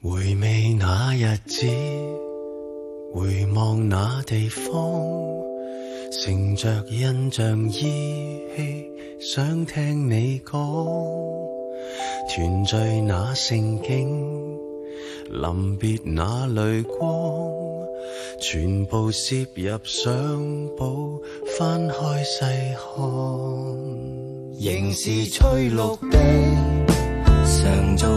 回味那日子，回望那地方，乘着印象依稀，想听你讲，团聚那盛景，临别那泪光，全部摄入相簿，翻开细看，仍是翠绿的，常做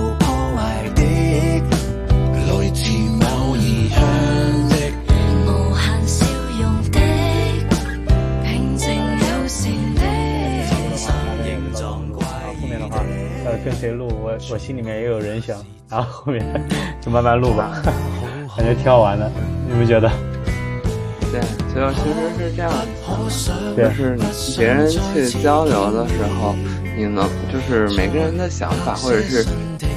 跟谁录，我我心里面也有人想，然后后面就慢慢录吧，感觉挺好玩的，你们觉得？对，就其实是这样子，对就是别人去交流的时候，你能就是每个人的想法或者是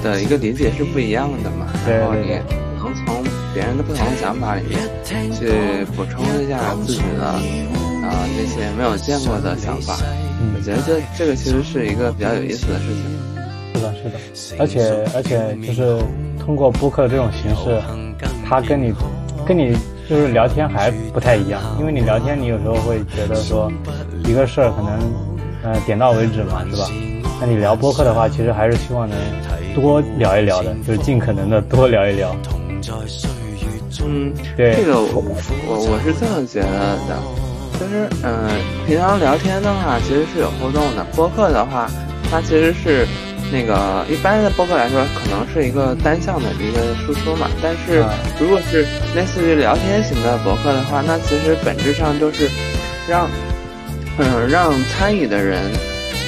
的一个理解是不一样的嘛，然后你能从别人的不同的想法里面去补充一下自己的啊、那些没有见过的想法，嗯我觉得这这个其实是一个比较有意思的事情。是的，而且而且就是通过播客这种形式，他跟你跟你就是聊天还不太一样，因为你聊天你有时候会觉得说一个事儿可能呃点到为止嘛，是吧？那你聊播客的话，其实还是希望能多聊一聊的，就是尽可能的多聊一聊。嗯，对这个我我我是这么觉得的，就是嗯、呃平常聊天的话其实是有互动的，播客的话，它其实是那个一般的播客来说，可能是一个单向的一个输出嘛。但是啊如果是类似于聊天型的博客的话，那其实本质上就是让嗯让参与的人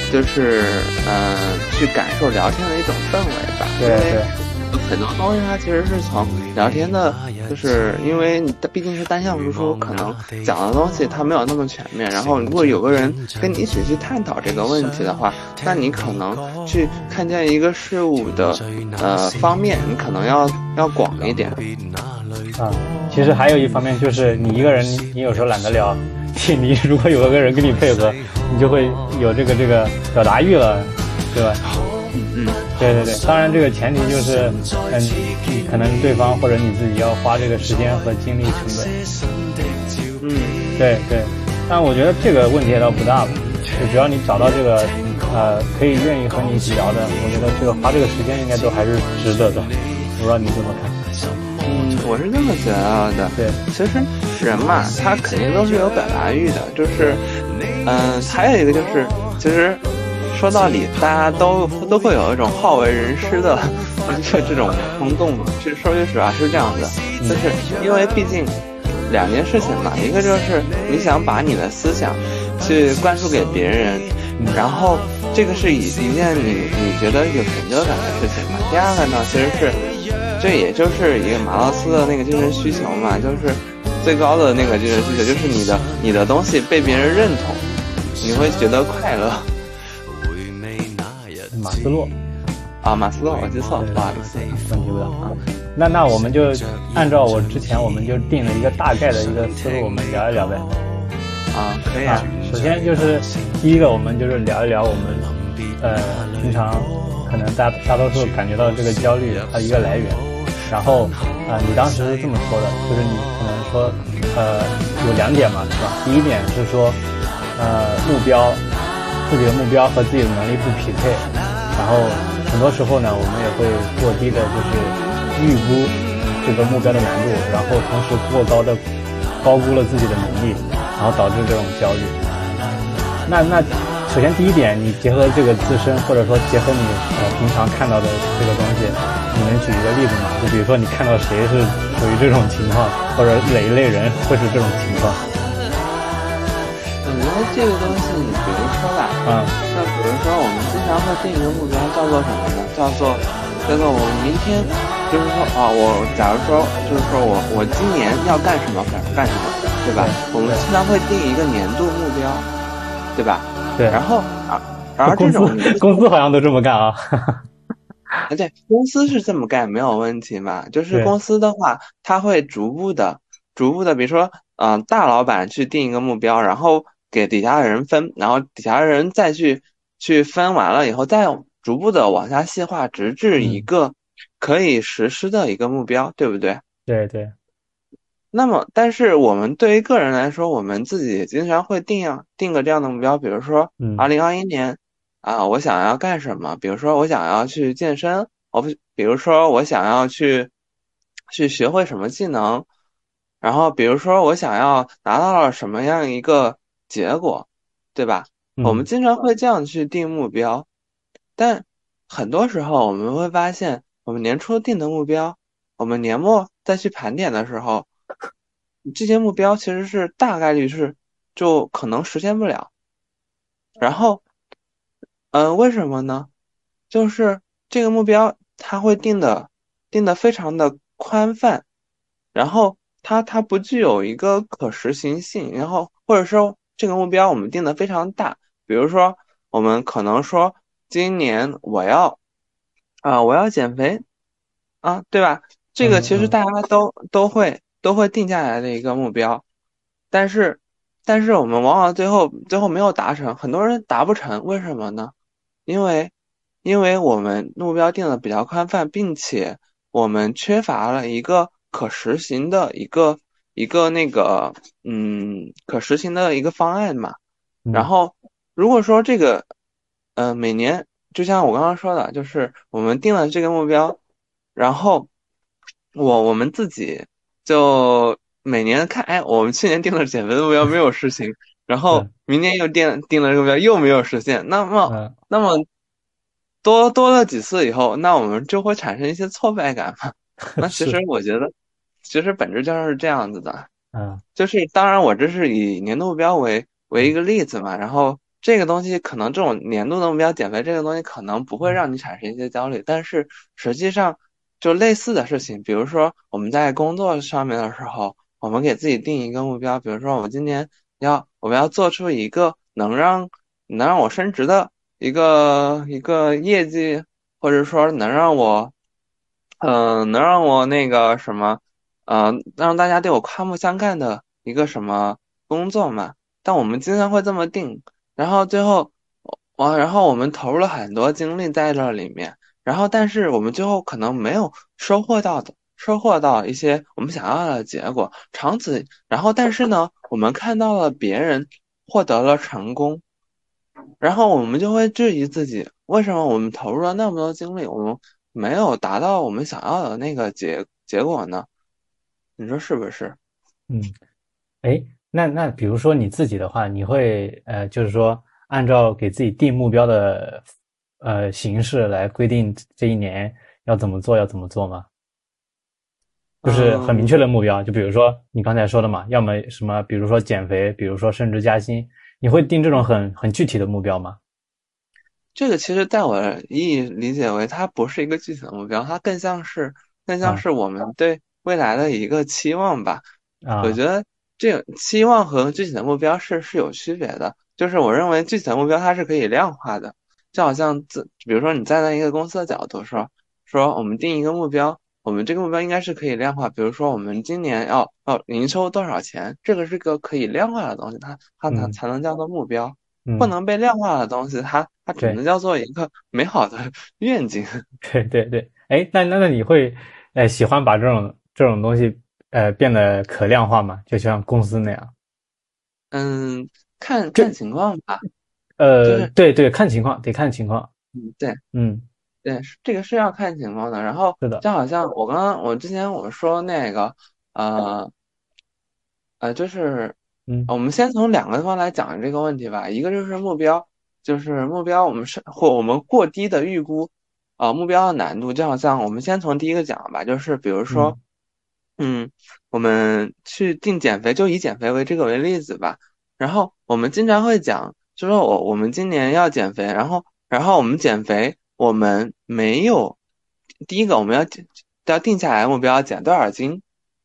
就是嗯、呃去感受聊天的一种氛围吧。对因为对很多东西它其实是从聊天的，就是因为你毕竟是单向输出，可能讲的东西它没有那么全面。然后如果有个人跟你一起去探讨这个问题的话，那你可能去看见一个事物的呃方面，你可能要要广一点。啊，其实还有一方面就是你一个人，你有时候懒得聊，你你 如果有个人跟你配合，你就会有这个这个表达欲了，对吧？嗯，对对对，当然这个前提就是，嗯，你可能对方或者你自己要花这个时间和精力成本。嗯，对对，但我觉得这个问题也倒不大吧，就只要你找到这个呃可以愿意和你一起聊的，我觉得这个花这个时间应该都还是值得的。我不知道你怎么看？嗯，我是这么觉得的。对，其实人嘛，他肯定都是有表达欲的，就是，嗯、还有一个就是，其实说到底，大家都都会有一种好为人师的这 这种冲动嘛。其实说句实话是这样的，就是因为毕竟两件事情嘛，一个就是你想把你的思想去灌输给别人，然后这个是一一件你你觉得有成就感的事情嘛。第二个呢，其实是这也就是一个马洛斯的那个精神需求嘛，就是最高的那个精神需求，就是你的你的东西被别人认同，你会觉得快乐马斯洛。啊。马斯洛，我记错了，不好意思。问题不大啊。那那我们就按照我之前我们就定了一个大概的一个思路，我们聊一聊呗。啊，可以啊啊。，首先就是第一个，我们就是聊一聊我们呃平常可能大大多数感觉到这个焦虑它的一个来源。然后啊、呃你当时是这么说的，就是你可能说呃有两点嘛，是吧？第一点是说呃目标自己的目标和自己的能力不匹配，然后很多时候呢，我们也会过低的就是预估这个目标的难度，然后同时过高的高估了自己的能力，然后导致这种焦虑。那那首先第一点，你结合这个自身，或者说结合你呃平常看到的这个东西，你能举一个例子吗？就比如说你看到谁是属于这种情况，或者哪一类人会是这种情况？我觉得这个东西，你比如说吧，啊、那比如说我们经常会定一个目标，叫做什么呢？叫做叫做我明天，就是说啊，我假如说就是说我我今年要干什么干干什么，对吧？我们经常会定一个年度目标，对吧？对，然后啊，然后这公种 司公司好像都这么干啊。啊，对，公司是这么干没有问题嘛？就是公司的话，它会逐步的、逐步的，比如说，嗯、大老板去定一个目标，然后给底下的人分，然后底下的人再去去分完了以后，再逐步的往下细化，直至一嗯个可以实施的一个目标，对不对？对对，那么，但是我们对于个人来说，我们自己经常会定啊定个这样的目标，比如说嗯，二零二一年啊，我想要干什么？比如说我想要去健身，我不，比如说我想要去去学会什么技能，然后比如说我想要拿到了什么样一个结果，对吧？我们嗯经常会这样去定目标，但很多时候我们会发现，我们年初定的目标，我们年末再去盘点的时候，这些目标其实是大概率是就可能实现不了。然后，嗯、为什么呢？就是这个目标它会定的定的非常的宽泛，然后它它不具有一个可实行性，然后或者说这个目标我们定的非常大，比如说我们可能说今年我要啊、我要减肥啊，对吧？这个其实大家都都会都会定下来的一个目标，但是但是我们往往最后最后没有达成，很多人达不成，为什么呢？因为因为我们目标定的比较宽泛，并且我们缺乏了一个可实行的一个一个那个嗯可实行的一个方案嘛。然嗯后如果说这个呃每年就像我刚刚说的，就是我们定了这个目标，然后我我们自己就每年看，哎，我们去年定了减肥的目标没有实行，然后明年又定定了这个目标又没有实现，那么嗯那么多多了几次以后，那我们就会产生一些挫败感嘛。那其实我觉得，其实本质就是这样子的。嗯就是当然，我这是以年度目标为为一个例子嘛，然后这个东西可能这种年度的目标减肥这个东西可能不会让你产生一些焦虑，但是实际上就类似的事情，比如说我们在工作上面的时候，我们给自己定一个目标，比如说我们今年要我们要做出一个能让能让我升职的一个一个业绩，或者说能让我嗯、能让我那个什么。呃，让大家对我刮目相看的一个什么工作嘛。但我们经常会这么定，然后最后，完，然后我们投入了很多精力在这里面，然后但是我们最后可能没有收获到的，收获到一些我们想要的结果。长此，然后但是呢，我们看到了别人获得了成功，然后我们就会质疑自己，为什么我们投入了那么多精力，我们没有达到我们想要的那个结结果呢？你说是不是？嗯，哎，那那比如说你自己的话，你会呃，就是说按照给自己定目标的呃形式来规定这一年要怎么做，要怎么做吗？就是很明确的目标，就比如说你刚才说的嘛，要么什么，比如说减肥，比如说升职加薪，你会定这种很很具体的目标吗？这个其实在我意义理解为，它不是一个具体的目标，它更像是更像啊是我们对未来的一个期望吧。啊。我觉得这个期望和具体的目标是是有区别的，就是我认为具体的目标它是可以量化的，就好像自比如说你站在一个公司的角度说说我们定一个目标，我们这个目标应该是可以量化，比如说我们今年要要营收多少钱，这个是个可以量化的东西，它它才嗯才能叫做目标。嗯。不，能被量化的东西，它它只能叫做一个美好的 愿景。对 对对，哎，那那那你会呃喜欢把这种这种东西呃变得可量化嘛？就像公司那样？嗯，看看情况吧。就呃，是对对，看情况，得看情况。嗯，对嗯对，这个是要看情况的。然后是的就好像我刚刚我之前我说那个呃呃，就是嗯我们先从两个地方来讲这个问题吧。一个就是目标，就是目标我们是或我们过低的预估啊、目标的难度。就好像我们先从第一个讲吧，就是比如说。嗯，我们去定减肥，就以减肥为这个为例子吧。然后我们经常会讲，就说我我们今年要减肥，然后然后我们减肥，我们没有第一个我们要减要定下来目标，减多少斤，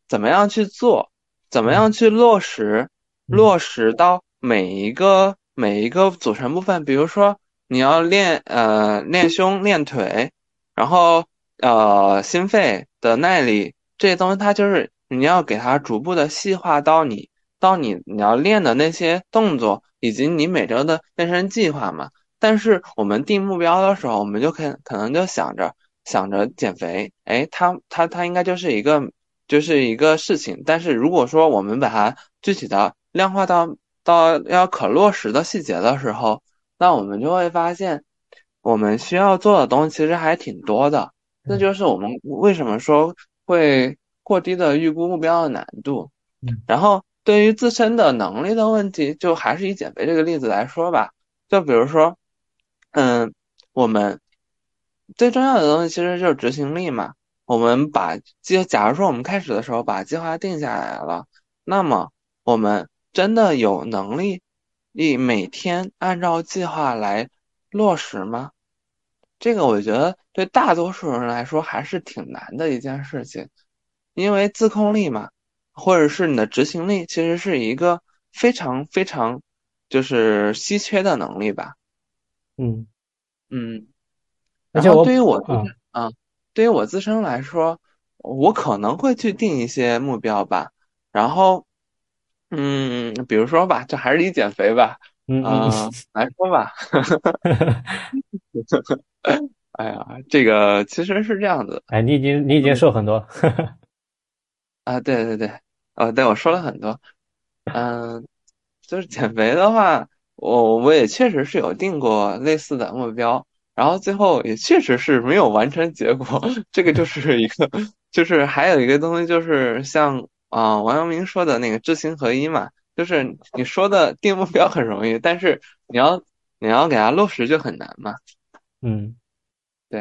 怎么样去做，怎么样去落实，嗯落实到每一个每一个组成部分。比如说你要练呃练胸练腿，然后呃心肺的耐力。这些东西它就是你要给它逐步的细化到你到你你要练的那些动作，以及你每周的健身计划嘛。但是我们定目标的时候，我们就可可能就想着想着减肥，哎，它它它应该就是一个就是一个事情。但是如果说我们把它具体的量化到到要可落实的细节的时候，那我们就会发现，我们需要做的东西其实还挺多的。这就是我们为什么说会过低的预估目标的难度。然后对于自身的能力的问题，就还是以减肥这个例子来说吧。就比如说，嗯，我们最重要的东西其实就是执行力嘛。我们把计，假如说我们开始的时候把计划定下来了，那么我们真的有能力以每天按照计划来落实吗？这个我觉得对大多数人来说还是挺难的一件事情，因为自控力嘛。或者是你的执行力，其实是一个非常非常就是稀缺的能力吧。嗯嗯，然后对于我啊，对于我自身来说，我可能会去定一些目标吧。然后，嗯，比如说吧，这还是以减肥吧，嗯来说吧。哎呀，这个其实是这样子。哎，你已经你已经瘦很多。啊，对对对，哦，对我说了很多，嗯，就是减肥的话，我我也确实是有定过类似的目标，然后最后也确实是没有完成结果，这个就是一个，就是还有一个东西就是像啊王阳明说的那个知行合一嘛，就是你说的定目标很容易，但是你要你要给它落实就很难嘛，嗯，对，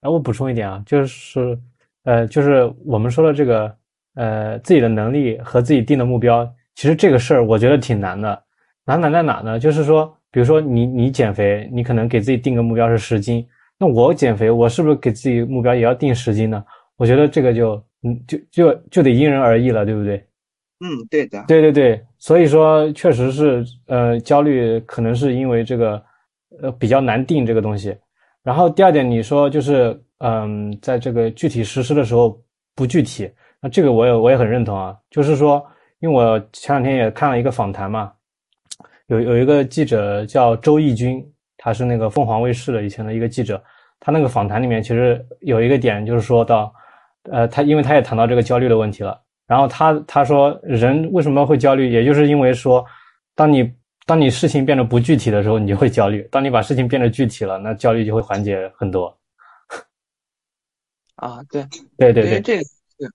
哎，我补充一点啊，就是。呃，就是我们说的这个，呃，自己的能力和自己定的目标，其实这个事儿我觉得挺难的。难难在哪呢？就是说，比如说你你减肥，你可能给自己定个目标是十斤，那我减肥，我是不是给自己目标也要定十斤呢？我觉得这个就，嗯，就就就得因人而异了，对不对？嗯，对的。对对对，所以说确实是，呃，焦虑可能是因为这个，呃，比较难定这个东西。然后第二点，你说就是。嗯，在这个具体实施的时候不具体，那这个我也我也很认同啊。就是说，因为我前两天也看了一个访谈嘛，有有一个记者叫周轶君，他是那个凤凰卫视的以前的一个记者，他那个访谈里面其实有一个点就是说到，呃，他因为他也谈到这个焦虑的问题了，然后他他说人为什么会焦虑，也就是因为说，当你当你事情变得不具体的时候，你就会焦虑；当你把事情变得具体了，那焦虑就会缓解很多。啊，对对对对，这个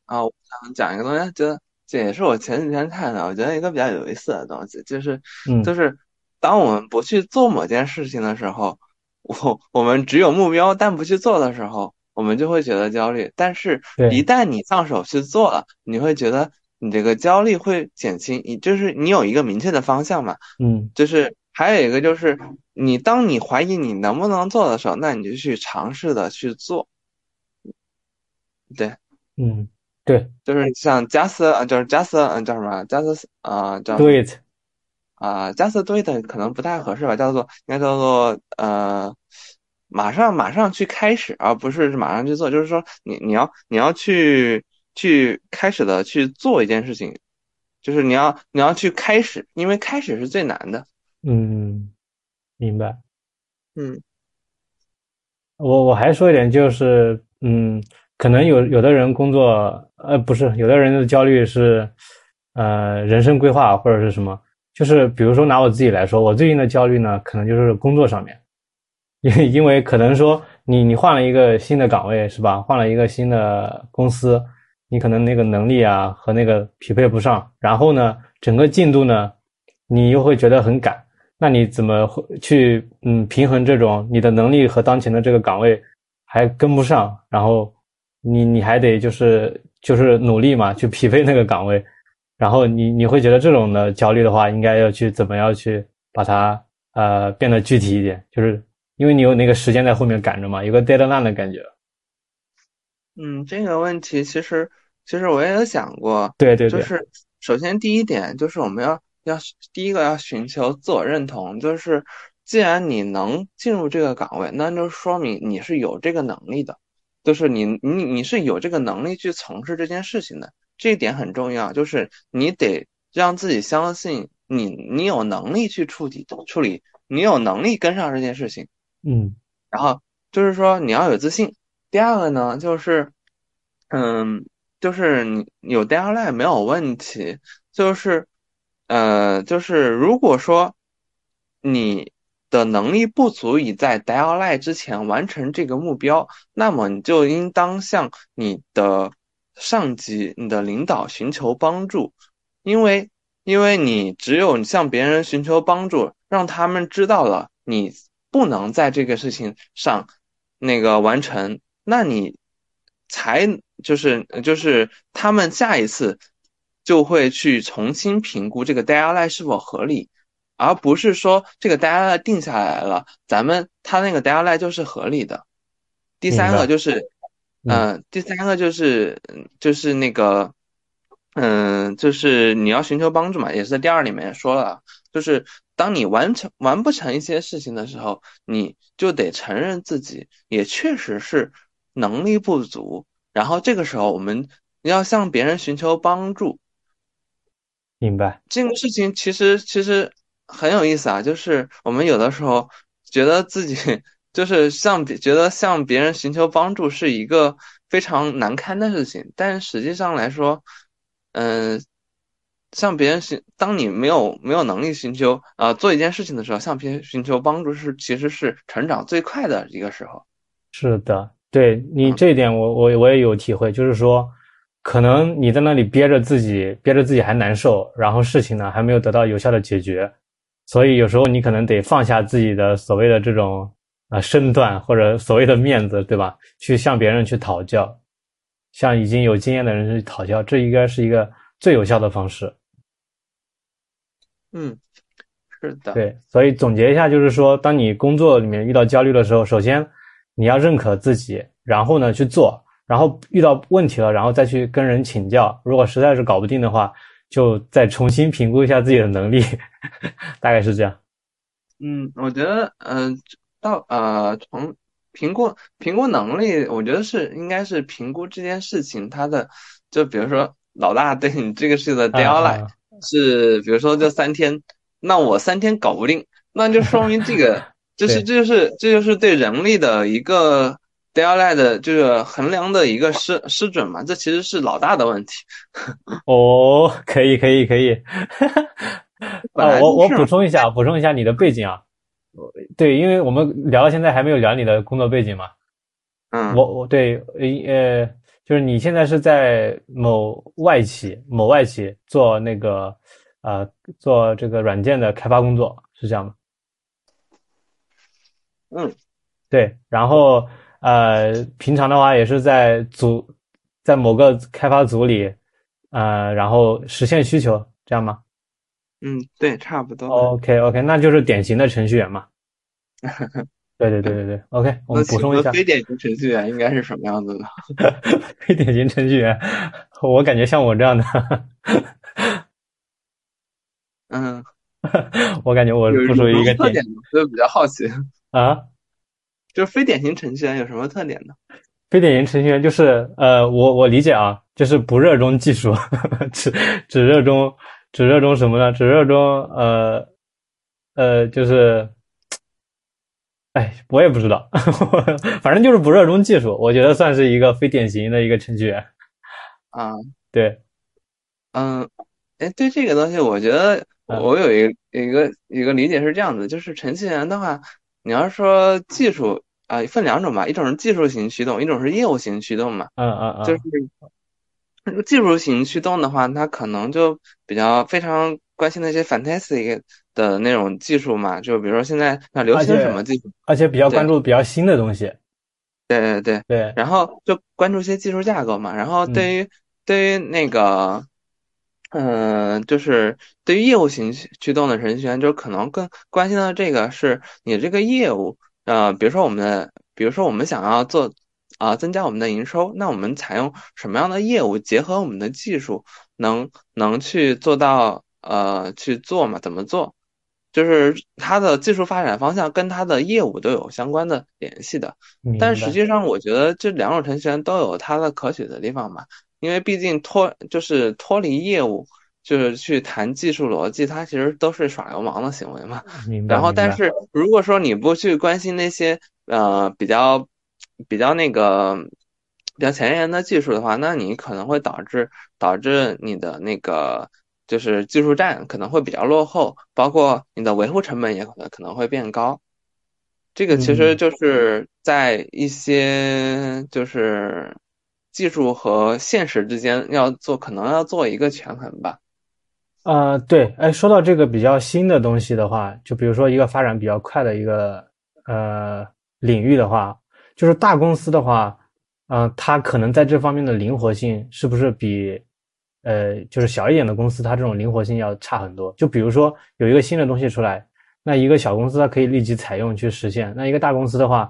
啊，我想讲一个东西，觉得这也是我前几天看的，我觉得一个比较有意思的东西，就是就是当我们不去做某件事情的时候，我我们只有目标但不去做的时候，我们就会觉得焦虑。但是，一旦你放手去做了，你会觉得你这个焦虑会减轻，你就是你有一个明确的方向嘛。嗯，就是还有一个就是，你当你怀疑你能不能做的时候，那你就去尝试的去做。对，嗯，对，就是像 just，呃，就是 just，嗯，叫什么？just，啊，叫 do it，啊，just do it 可能不太合适吧，叫做应该叫做呃，马上马上去开始，而不是马上去做，就是说你你要你要去去开始的去做一件事情，就是你要你要去开始，因为开始是最难的。嗯，明白。嗯，我我还说一点，就是嗯。可能有有的人工作，呃，不是，有的人的焦虑是，呃，人生规划或者是什么，就是比如说拿我自己来说，我最近的焦虑呢，可能就是工作上面，因因为可能说你你换了一个新的岗位是吧，换了一个新的公司，你可能那个能力啊和那个匹配不上，然后呢，整个进度呢，你又会觉得很赶，那你怎么会去嗯平衡这种你的能力和当前的这个岗位还跟不上，然后。你你还得就是就是努力嘛，去匹配那个岗位，然后你你会觉得这种的焦虑的话，应该要去怎么样去把它呃变得具体一点，就是因为你有那个时间在后面赶着嘛，有个 deadline 的感觉。嗯，这个问题其实其实我也有想过，对对对，就是首先第一点就是我们要要第一个要寻求自我认同，就是既然你能进入这个岗位，那就说明你是有这个能力的。就是你你你是有这个能力去从事这件事情的，这一点很重要。就是你得让自己相信你你有能力去处理处理，你有能力跟上这件事情。嗯，然后就是说你要有自信。第二个呢，就是嗯，就是你有 deadline 没有问题，就是呃，就是如果说你的能力不足以在 deadline 之前完成这个目标，那么你就应当向你的上级、你的领导寻求帮助，因为因为你只有向别人寻求帮助，让他们知道了你不能在这个事情上那个完成，那你才就是就是他们下一次就会去重新评估这个 deadline 是否合理。而不是说这个 deadline 定下来了，咱们他那个 deadline 就是合理的。第三个就是，嗯，第三个就是就是那个，嗯，就是你要寻求帮助嘛，也是在第二里面说了，就是当你完成完不成一些事情的时候，你就得承认自己也确实是能力不足，然后这个时候我们要向别人寻求帮助。明白。这个事情其实其实。很有意思啊，就是我们有的时候觉得自己 就是向别觉得向别人寻求帮助是一个非常难堪的事情，但实际上来说，嗯，向别人寻，当你没有没有能力寻求啊做一件事情的时候，向别人寻求帮助是其实是成长最快的一个时候。是的，对你这一点我我我也有体会，就是说，可能你在那里憋着自己憋着自己还难受，然后事情呢还没有得到有效的解决。所以有时候你可能得放下自己的所谓的这种啊身段或者所谓的面子，对吧？去向别人去讨教，向已经有经验的人去讨教，这应该是一个最有效的方式。嗯，是的。对，所以总结一下，就是说，当你工作里面遇到焦虑的时候，首先你要认可自己，然后呢去做，然后遇到问题了，然后再去跟人请教。如果实在是搞不定的话，就再重新评估一下自己的能力，大概是这样。嗯，我觉得，嗯、到呃，从评估评估能力，我觉得是应该是评估这件事情它的，就比如说老大对你这个事的 deadline 是，比如说这三天，那我三天搞不定，那就说明这个，就是这就是这就是对人力的一个 deadline 的，就是衡量的一个失失准嘛，这其实是老大的问题。哦，可以可以可以。啊，我我补充一下，补充一下你的背景啊。对，因为我们聊到现在还没有聊你的工作背景嘛。嗯，我我对呃，就是你现在是在某外企某外企做那个呃做这个软件的开发工作，是这样吗？嗯，对，然后呃，平常的话也是在组在某个开发组里，呃，然后实现需求，这样吗？嗯，对，差不多。OK OK，那就是典型的程序员嘛。对对对对对，OK，我们补充一下非典型程序员应该是什么样子的？非典型程序员，我感觉像我这样的，嗯，我感觉我不属于一个典型？所以比较好奇，啊。就是非典型程序员有什么特点呢？非典型程序员就是呃，我我理解啊，就是不热衷技术，只只热衷只热衷什么呢？只热衷呃呃，就是，哎，我也不知道，反正就是不热衷技术。我觉得算是一个非典型的一个程序员。啊，对，嗯，哎，对这个东西，我觉得嗯我有一个一个一个理解是这样子，就是程序员的话，你要说技术啊，分两种吧，一种是技术型驱动，一种是业务型驱动嘛。嗯嗯嗯，就是那 个技术型驱动的话，它可能就比较非常关心那些 fantastic 的那种技术嘛，就比如说现在那流行什么技术，而且比较关注比较新的东西。对对对，对，然后就关注一些技术架构嘛，然后嗯对于、对于那个，嗯、就是对于业务型驱驱动的程序员，就是可能更关心的这个是你这个业务，呃，比如说我们的，比如说我们想要做啊、增加我们的营收，那我们采用什么样的业务结合我们的技术，能能去做到呃去做嘛？怎么做？就是它的技术发展方向跟它的业务都有相关的联系的。明但实际上，我觉得这两种程序员都有它的可取的地方吧，因为毕竟脱就是脱离业务，就是去谈技术逻辑，它其实都是耍流氓的行为嘛。然后，但是如果说你不去关心那些呃比较比较那个比较前沿的技术的话，那你可能会导致导致你的那个就是技术栈可能会比较落后，包括你的维护成本也可能可能会变高。这个其实就是在一些就是技术和现实之间要做，可能要做一个权衡吧。呃，对，哎，说到这个比较新的东西的话，就比如说一个发展比较快的一个呃领域的话，就是大公司的话，呃，它可能在这方面的灵活性是不是比呃就是小一点的公司它这种灵活性要差很多？就比如说有一个新的东西出来。那一个小公司它可以立即采用去实现，那一个大公司的话，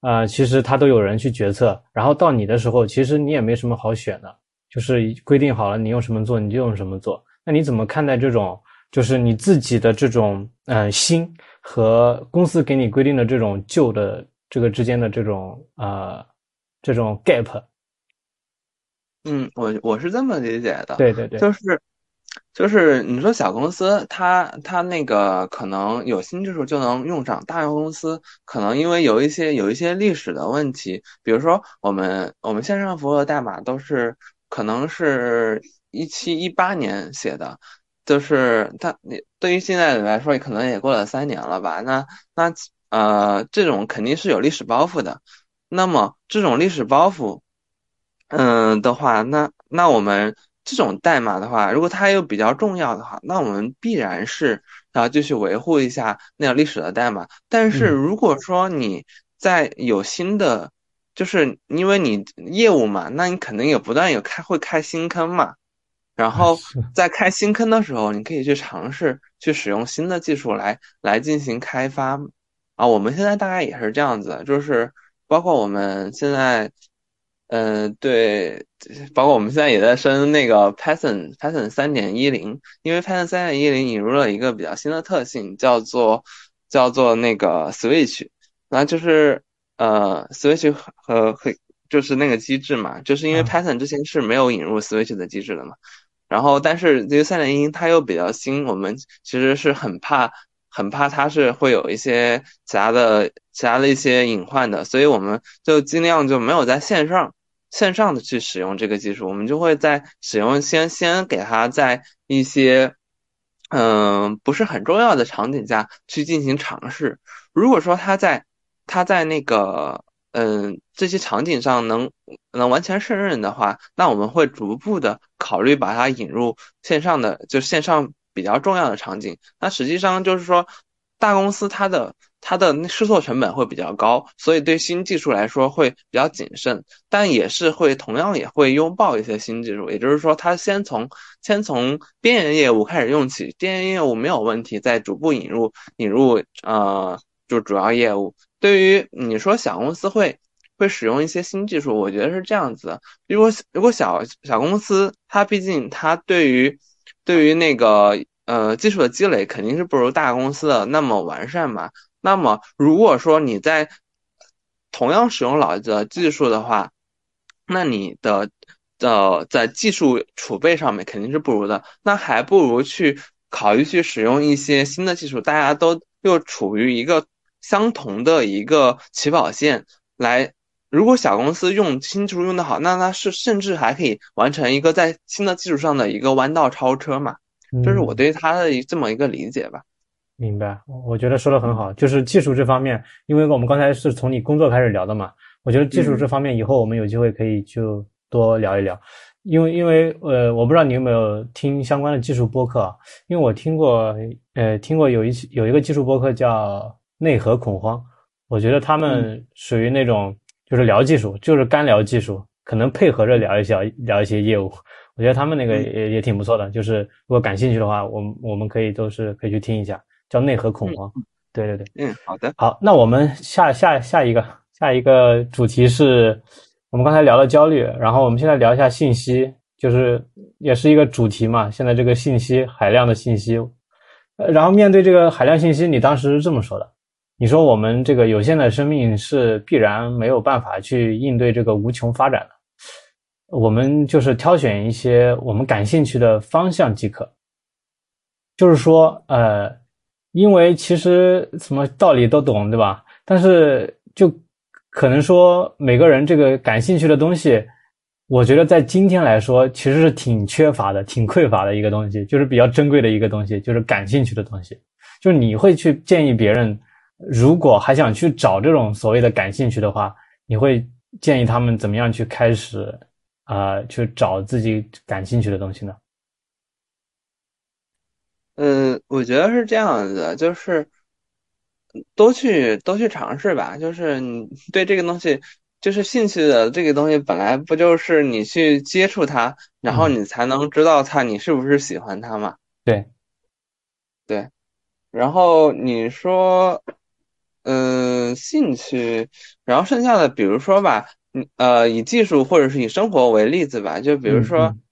呃，其实它都有人去决策，然后到你的时候，其实你也没什么好选的，就是规定好了你用什么做你就用什么做。那你怎么看待这种，就是你自己的这种呃新和公司给你规定的这种旧的这个之间的这种呃这种 gap？嗯，我我是这么理解的，对对对，就是。就是你说小公司，它它那个可能有新技术就能用上，大公司可能因为有一些有一些历史的问题，比如说我们我们线上服务的代码都是可能是一七一八年写的，就是它你对于现在来说，可能也过了三年了吧？那那呃，这种肯定是有历史包袱的。那么这种历史包袱，嗯的话，那那我们。这种代码的话，如果它又比较重要的话，那我们必然是要继续维护一下那个历史的代码。但是如果说你在有新的，就是因为你业务嘛，那你肯定也不断有开会开新坑嘛。然后在开新坑的时候，你可以去尝试去使用新的技术来来进行开发。啊，我们现在大概也是这样子，就是包括我们现在。嗯，对，包括我们现在也在升那个 Python Python 三点一零，因为 Python 三点一零引入了一个比较新的特性，叫做叫做那个 switch，那就是呃 switch 和和就是那个机制嘛，就是因为 Python 之前是没有引入 switch 的机制的嘛，然后但是因为三点一零它又比较新，我们其实是很怕很怕它是会有一些其他的其他的一些隐患的，所以我们就尽量就没有在线上。线上的去使用这个技术，我们就会在使用先先给它在一些嗯不是很重要的场景下去进行尝试。如果说它在它在那个嗯这些场景上能能完全胜任的话，那我们会逐步的考虑把它引入线上的就线上比较重要的场景。那实际上就是说大公司它的。它的试错成本会比较高，所以对新技术来说会比较谨慎，但也是会同样也会拥抱一些新技术。也就是说，它先从先从边缘业务开始用起，边缘业务没有问题，再逐步引入引入呃就主要业务。对于你说小公司会会使用一些新技术，我觉得是这样子。如果如果小小公司，它毕竟它对于对于那个呃技术的积累肯定是不如大公司的那么完善嘛。那么，如果说你在同样使用老的技术的话，那你的呃在技术储备上面肯定是不如的。那还不如去考虑去使用一些新的技术，大家都又处于一个相同的一个起跑线来。如果小公司用新技术用的好，那它是甚至还可以完成一个在新的基础上的一个弯道超车嘛？这是我对它的这么一个理解吧。明白，我觉得说的很好，就是技术这方面，因为我们刚才是从你工作开始聊的嘛，我觉得技术这方面以后我们有机会可以就多聊一聊，因为因为呃，我不知道你有没有听相关的技术播客，啊因为我听过，呃，听过有一有一个技术播客叫内核恐慌，我觉得他们属于那种就是聊技术，就是干聊技术，可能配合着聊一些聊一些业务，我觉得他们那个也也挺不错的，就是如果感兴趣的话，我们我们可以都是可以去听一下。叫内核恐慌，对对对，嗯，好的，好，那我们下下下一个下一个主题是，我们刚才聊了焦虑，然后我们现在聊一下信息，就是也是一个主题嘛。现在这个信息海量的信息，呃，然后面对这个海量信息，你当时是这么说的，你说我们这个有限的生命是必然没有办法去应对这个无穷发展的，我们就是挑选一些我们感兴趣的方向即可，就是说，呃。因为其实什么道理都懂，对吧？但是就可能说每个人这个感兴趣的东西，我觉得在今天来说其实是挺缺乏的、挺匮乏的一个东西，就是比较珍贵的一个东西，就是感兴趣的东西。就是你会去建议别人，如果还想去找这种所谓的感兴趣的话，你会建议他们怎么样去开始啊、呃去找自己感兴趣的东西呢？嗯，我觉得是这样子的，就是多去多去尝试吧。就是你 对这个东西就是兴趣的这个东西，本来不就是你去接触它，然后嗯你才能知道它你是不是喜欢它嘛？对对，然后你说，嗯，兴趣，然后剩下的，比如说吧，嗯呃，以技术或者是以生活为例子吧，就比如嗯说，嗯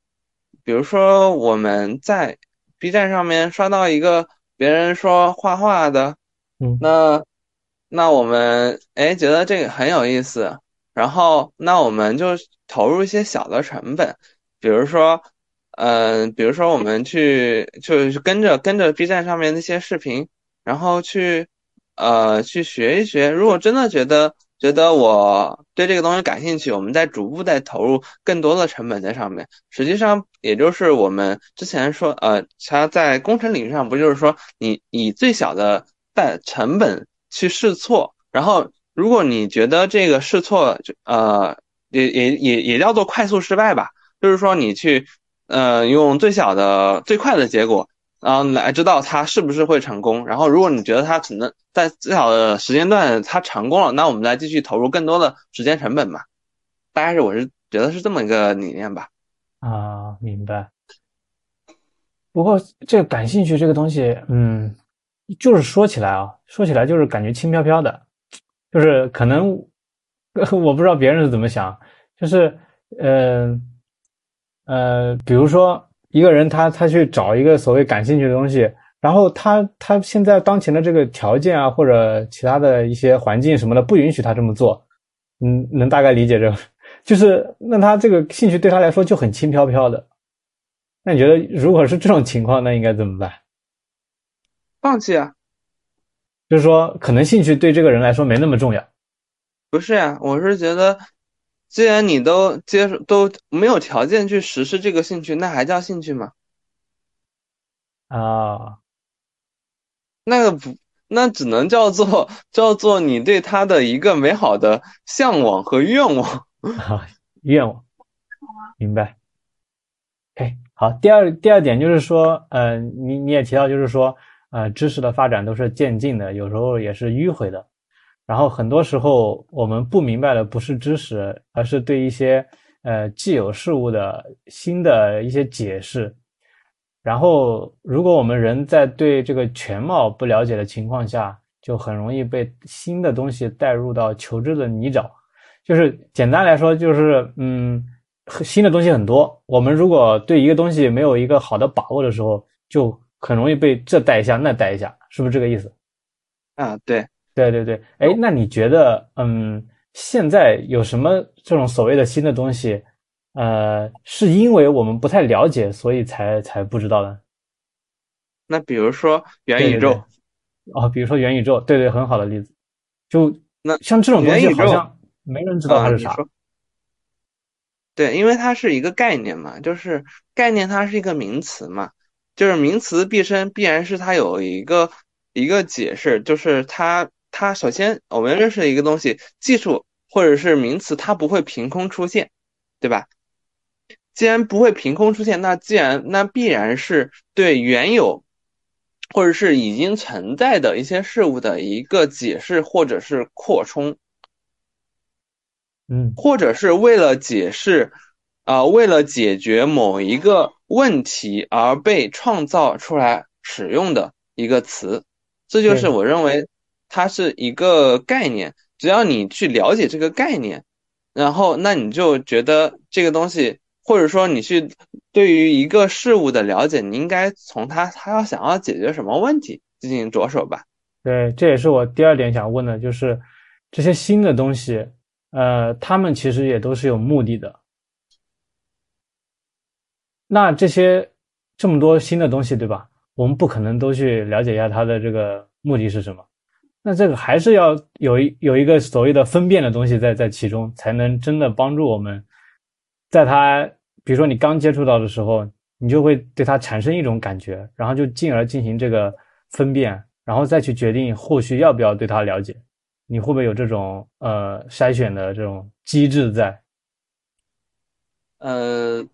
比如说我们在 B 站上面刷到一个别人说画画的，嗯那那我们哎觉得这个很有意思，然后那我们就投入一些小的成本，比如说，嗯、比如说我们去就是跟着跟着 B 站上面那些视频，然后去呃去学一学。如果真的觉得觉得我对这个东西感兴趣，我们再逐步再投入更多的成本在上面。实际上，也就是我们之前说，呃，它在工程领域上不就是说你以最小的代成本去试错，然后如果你觉得这个试错就呃也也也也叫做快速失败吧。就是说你去呃用最小的最快的结果，然后来知道它是不是会成功。然后如果你觉得它可能在最好的时间段它成功了，那我们再继续投入更多的时间成本嘛。大概是我是觉得是这么一个理念吧。啊，明白。不过这个感兴趣这个东西，嗯，就是说起来啊，说起来就是感觉轻飘飘的，就是可能 我不知道别人是怎么想，就是呃呃，比如说一个人他他去找一个所谓感兴趣的东西，然后他他现在当前的这个条件啊，或者其他的一些环境什么的不允许他这么做，嗯，能大概理解这个，就是那他这个兴趣对他来说就很轻飘飘的。那你觉得如果是这种情况，那应该怎么办？放弃啊？就是说，可能兴趣对这个人来说没那么重要。不是呀、我是觉得，既然你都接受都没有条件去实施这个兴趣，那还叫兴趣吗？啊，那个不，那只能叫做叫做你对他的一个美好的向往和愿望。啊，愿望，明白。OK，好，第二第二点就是说，呃，你你也提到，就是说，呃，知识的发展都是渐进的，有时候也是迂回的。然后很多时候我们不明白的不是知识，而是对一些呃既有事物的新的一些解释。然后，如果我们人在对这个全貌不了解的情况下，就很容易被新的东西带入到求知的泥沼。就是简单来说，就是嗯，新的东西很多。我们如果对一个东西没有一个好的把握的时候，就很容易被这带一下，那带一下，是不是这个意思？啊，对，对对对。哎，那你觉得，嗯，现在有什么这种所谓的新的东西？呃，是因为我们不太了解，所以才才不知道的。那比如说元宇宙，对哦，比如说元宇宙，对对，很好的例子。就那像这种东西，元宇宙好像没人知道它是啥。对，因为它是一个概念嘛，就是概念它是一个名词嘛，就是名词必生必然是它有一个一个解释，就是它它首先我们认识一个东西，技术或者是名词，它不会凭空出现，对吧？既然不会凭空出现，那既然那必然是对原有或者是已经存在的一些事物的一个解释或者是扩充。嗯或者是为了解释，啊、为了解决某一个问题而被创造出来使用的一个词，这就是我认为它是一个概念。只要你去了解这个概念，然后那你就觉得这个东西，或者说你去对于一个事物的了解，你应该从它它要想要解决什么问题进行着手吧。对，这也是我第二点想问的，就是这些新的东西，呃，他们其实也都是有目的的。那这些这么多新的东西，对吧？我们不可能都去了解一下它的这个目的是什么。那这个还是要有一有一个所谓的分辨的东西在在其中，才能真的帮助我们，在它比如说你刚接触到的时候，你就会对它产生一种感觉，然后就进而进行这个分辨，然后再去决定后续要不要对它了解。你会不会有这种呃筛选的这种机制在？呃，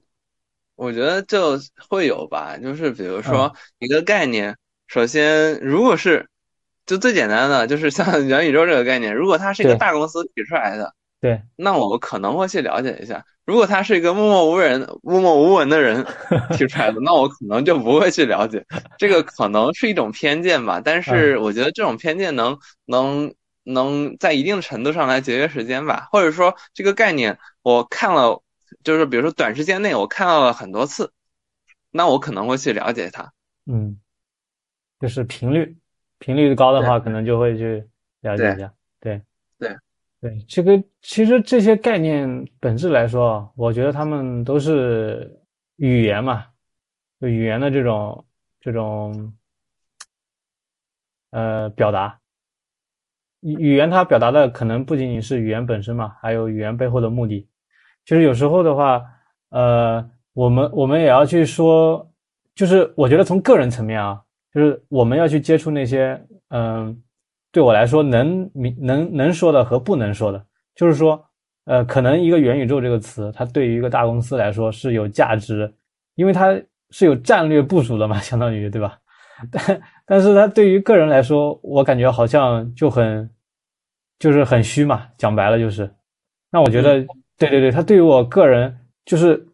我觉得就会有吧，就是比如说一个概念，首先如果是就最简单的，就是像 元宇宙这个概念，如果它是一个大公司提出来的，对，那我可能会去了解一下；如果他是一个默默无人、默默无闻的人 提出来的，那我可能就不会去了解。这个可能是一种偏见吧，但是我觉得这种偏见能能能在一定程度上来节约时间吧，或者说这个概念我看了，就是比如说短时间内我看到了很多次，那我可能会去了解它。嗯，就是频率，频率高的话，可能就会去了解一下。对，对，对，这个其实这些概念本质来说啊，我觉得他们都是语言嘛，就语言的这种这种呃表达。语语言它表达的可能不仅仅是语言本身嘛，还有语言背后的目的。其实有时候的话，呃，我们我们也要去说，就是我觉得从个人层面啊，就是我们要去接触那些，嗯、对我来说能明能能说的和不能说的，就是说，呃，可能一个元宇宙这个词，它对于一个大公司来说是有价值，因为它是有战略部署的嘛，相当于对吧？但但是它对于个人来说，我感觉好像就很就是很虚嘛，讲白了就是。那我觉得，对对对，它对于我个人就是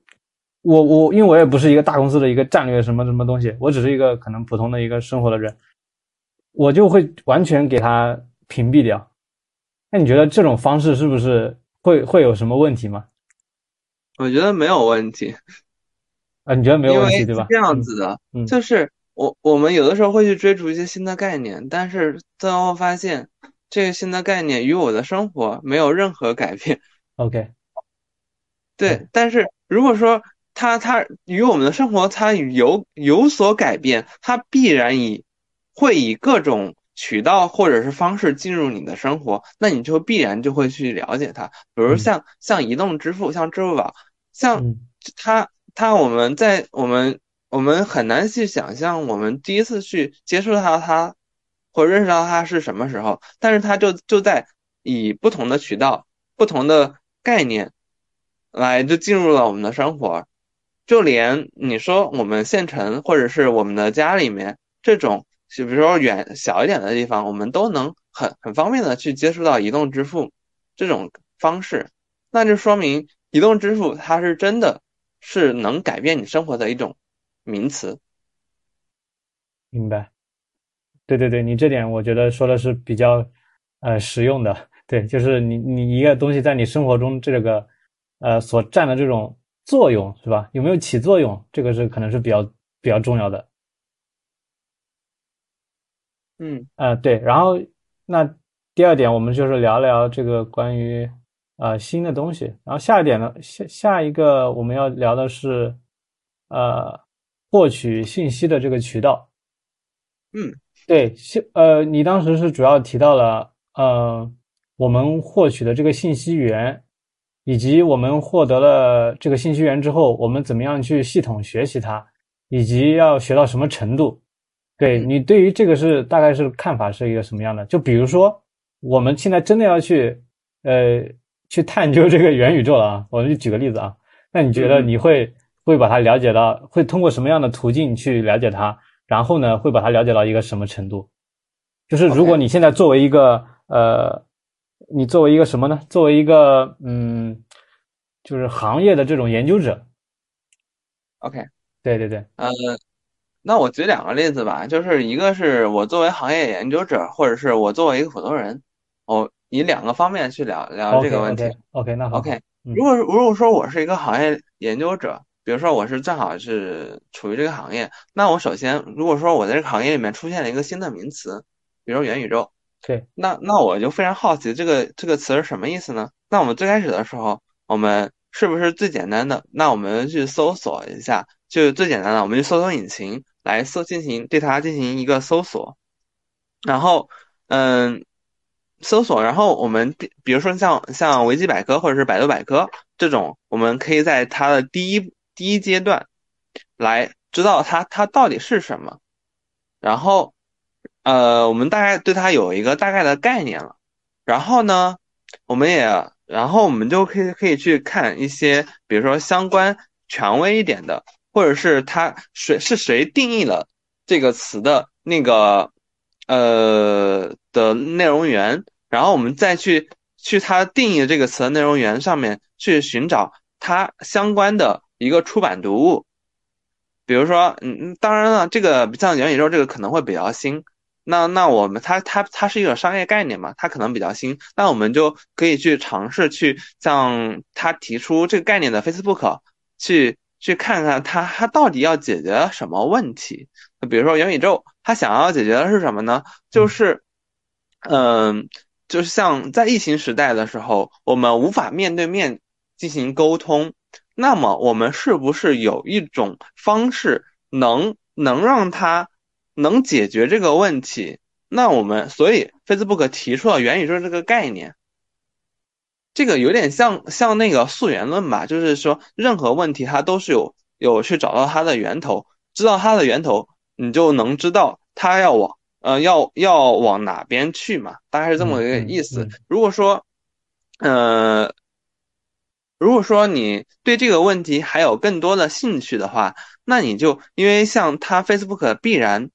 我我，因为我也不是一个大公司的一个战略什么什么东西，我只是一个可能普通的一个生活的人，我就会完全给他屏蔽掉。那你觉得这种方式是不是会会有什么问题吗？我觉得没有问题，啊，你觉得没有问题对吧？是这样嗯子的，嗯就是我我们有的时候会去追逐一些新的概念，但是最后发现这个新的概念与我的生活没有任何改变。，OK，对对，但是如果说它它与我们的生活它有有所改变，它必然以会以各种渠道或者是方式进入你的生活，那你就必然就会去了解它。比如嗯像像移动支付，像支付宝，像嗯它它我们在我们我们很难去想象我们第一次去接触到它或认识到它是什么时候，但是它就就在以不同的渠道、不同的概念来就进入了我们的生活，就连你说我们县城或者是我们的家里面这种，就比如说远小一点的地方，我们都能很很方便的去接触到移动支付这种方式，那就说明移动支付它是真的是能改变你生活的一种名词。明白。对对对，你这点我觉得说的是比较呃实用的。对，就是你你一个东西在你生活中这个呃所占的这种作用是吧？有没有起作用？这个是可能是比较比较重要的。嗯呃，对，然后那第二点，我们就是聊聊这个关于呃新的东西。然后下一点呢，下下一个我们要聊的是呃获取信息的这个渠道。嗯，对，信呃，你当时是主要提到了呃我们获取的这个信息源，以及我们获得了这个信息源之后，我们怎么样去系统学习它，以及要学到什么程度。对嗯你对于这个是大概是看法是一个什么样的？就比如说，我们现在真的要去呃去探究这个元宇宙了啊，我就举个例子啊，那你觉得你会会把它了解到，会通过什么样的途径去了解它？然后呢，会把它了解到一个什么程度？就是如果你现在作为一个呃，你作为一个什么呢？作为一个嗯，就是行业的这种研究者，，OK，对对对，呃，那我举两个例子吧，就是一个是我作为行业研究者，或者是我作为一个普通人，我以两个方面去聊聊这个问题。OK 那好。OK，嗯。如果如果说我是一个行业研究者，比如说我是正好是处于这个行业，那我首先如果说我在这个行业里面出现了一个新的名词，比如说元宇宙，对，那那我就非常好奇这个这个词是什么意思呢？那我们最开始的时候，我们是不是最简单的？那我们去搜索一下，就最简单的，我们去搜索引擎来搜进行对它进行一个搜索，然后嗯，搜索，然后我们比比如说像像维基百科或者是百度百科这种，我们可以在它的第一第一阶段来知道它它到底是什么，然后呃，我们大概对它有一个大概的概念了，然后呢，我们也然后我们就可以可以去看一些，比如说相关权威一点的，或者是它谁是谁定义了这个词的那个。呃的内容源，然后我们再去去它定义这个词的内容源上面去寻找它相关的一个出版读物，比如说，嗯，当然了，这个像元宇宙这个可能会比较新，那那我们它它它是一个商业概念嘛，它可能比较新，那我们就可以去尝试去向他提出这个概念的 Facebook 去去看看它它到底要解决什么问题。比如说元宇宙，它想要解决的是什么呢？就是，嗯，就是像在疫情时代的时候，我们无法面对面进行沟通，那么我们是不是有一种方式能能让它能解决这个问题？那我们所以 Facebook 提出了元宇宙这个概念，这个有点像像那个溯源论吧，就是说任何问题它都是有有去找到它的源头，知道它的源头。你就能知道它要往呃要要往哪边去嘛，大概是这么一个意思。如果说，呃，如果说你对这个问题还有更多的兴趣的话，那你就因为像它 Facebook 必然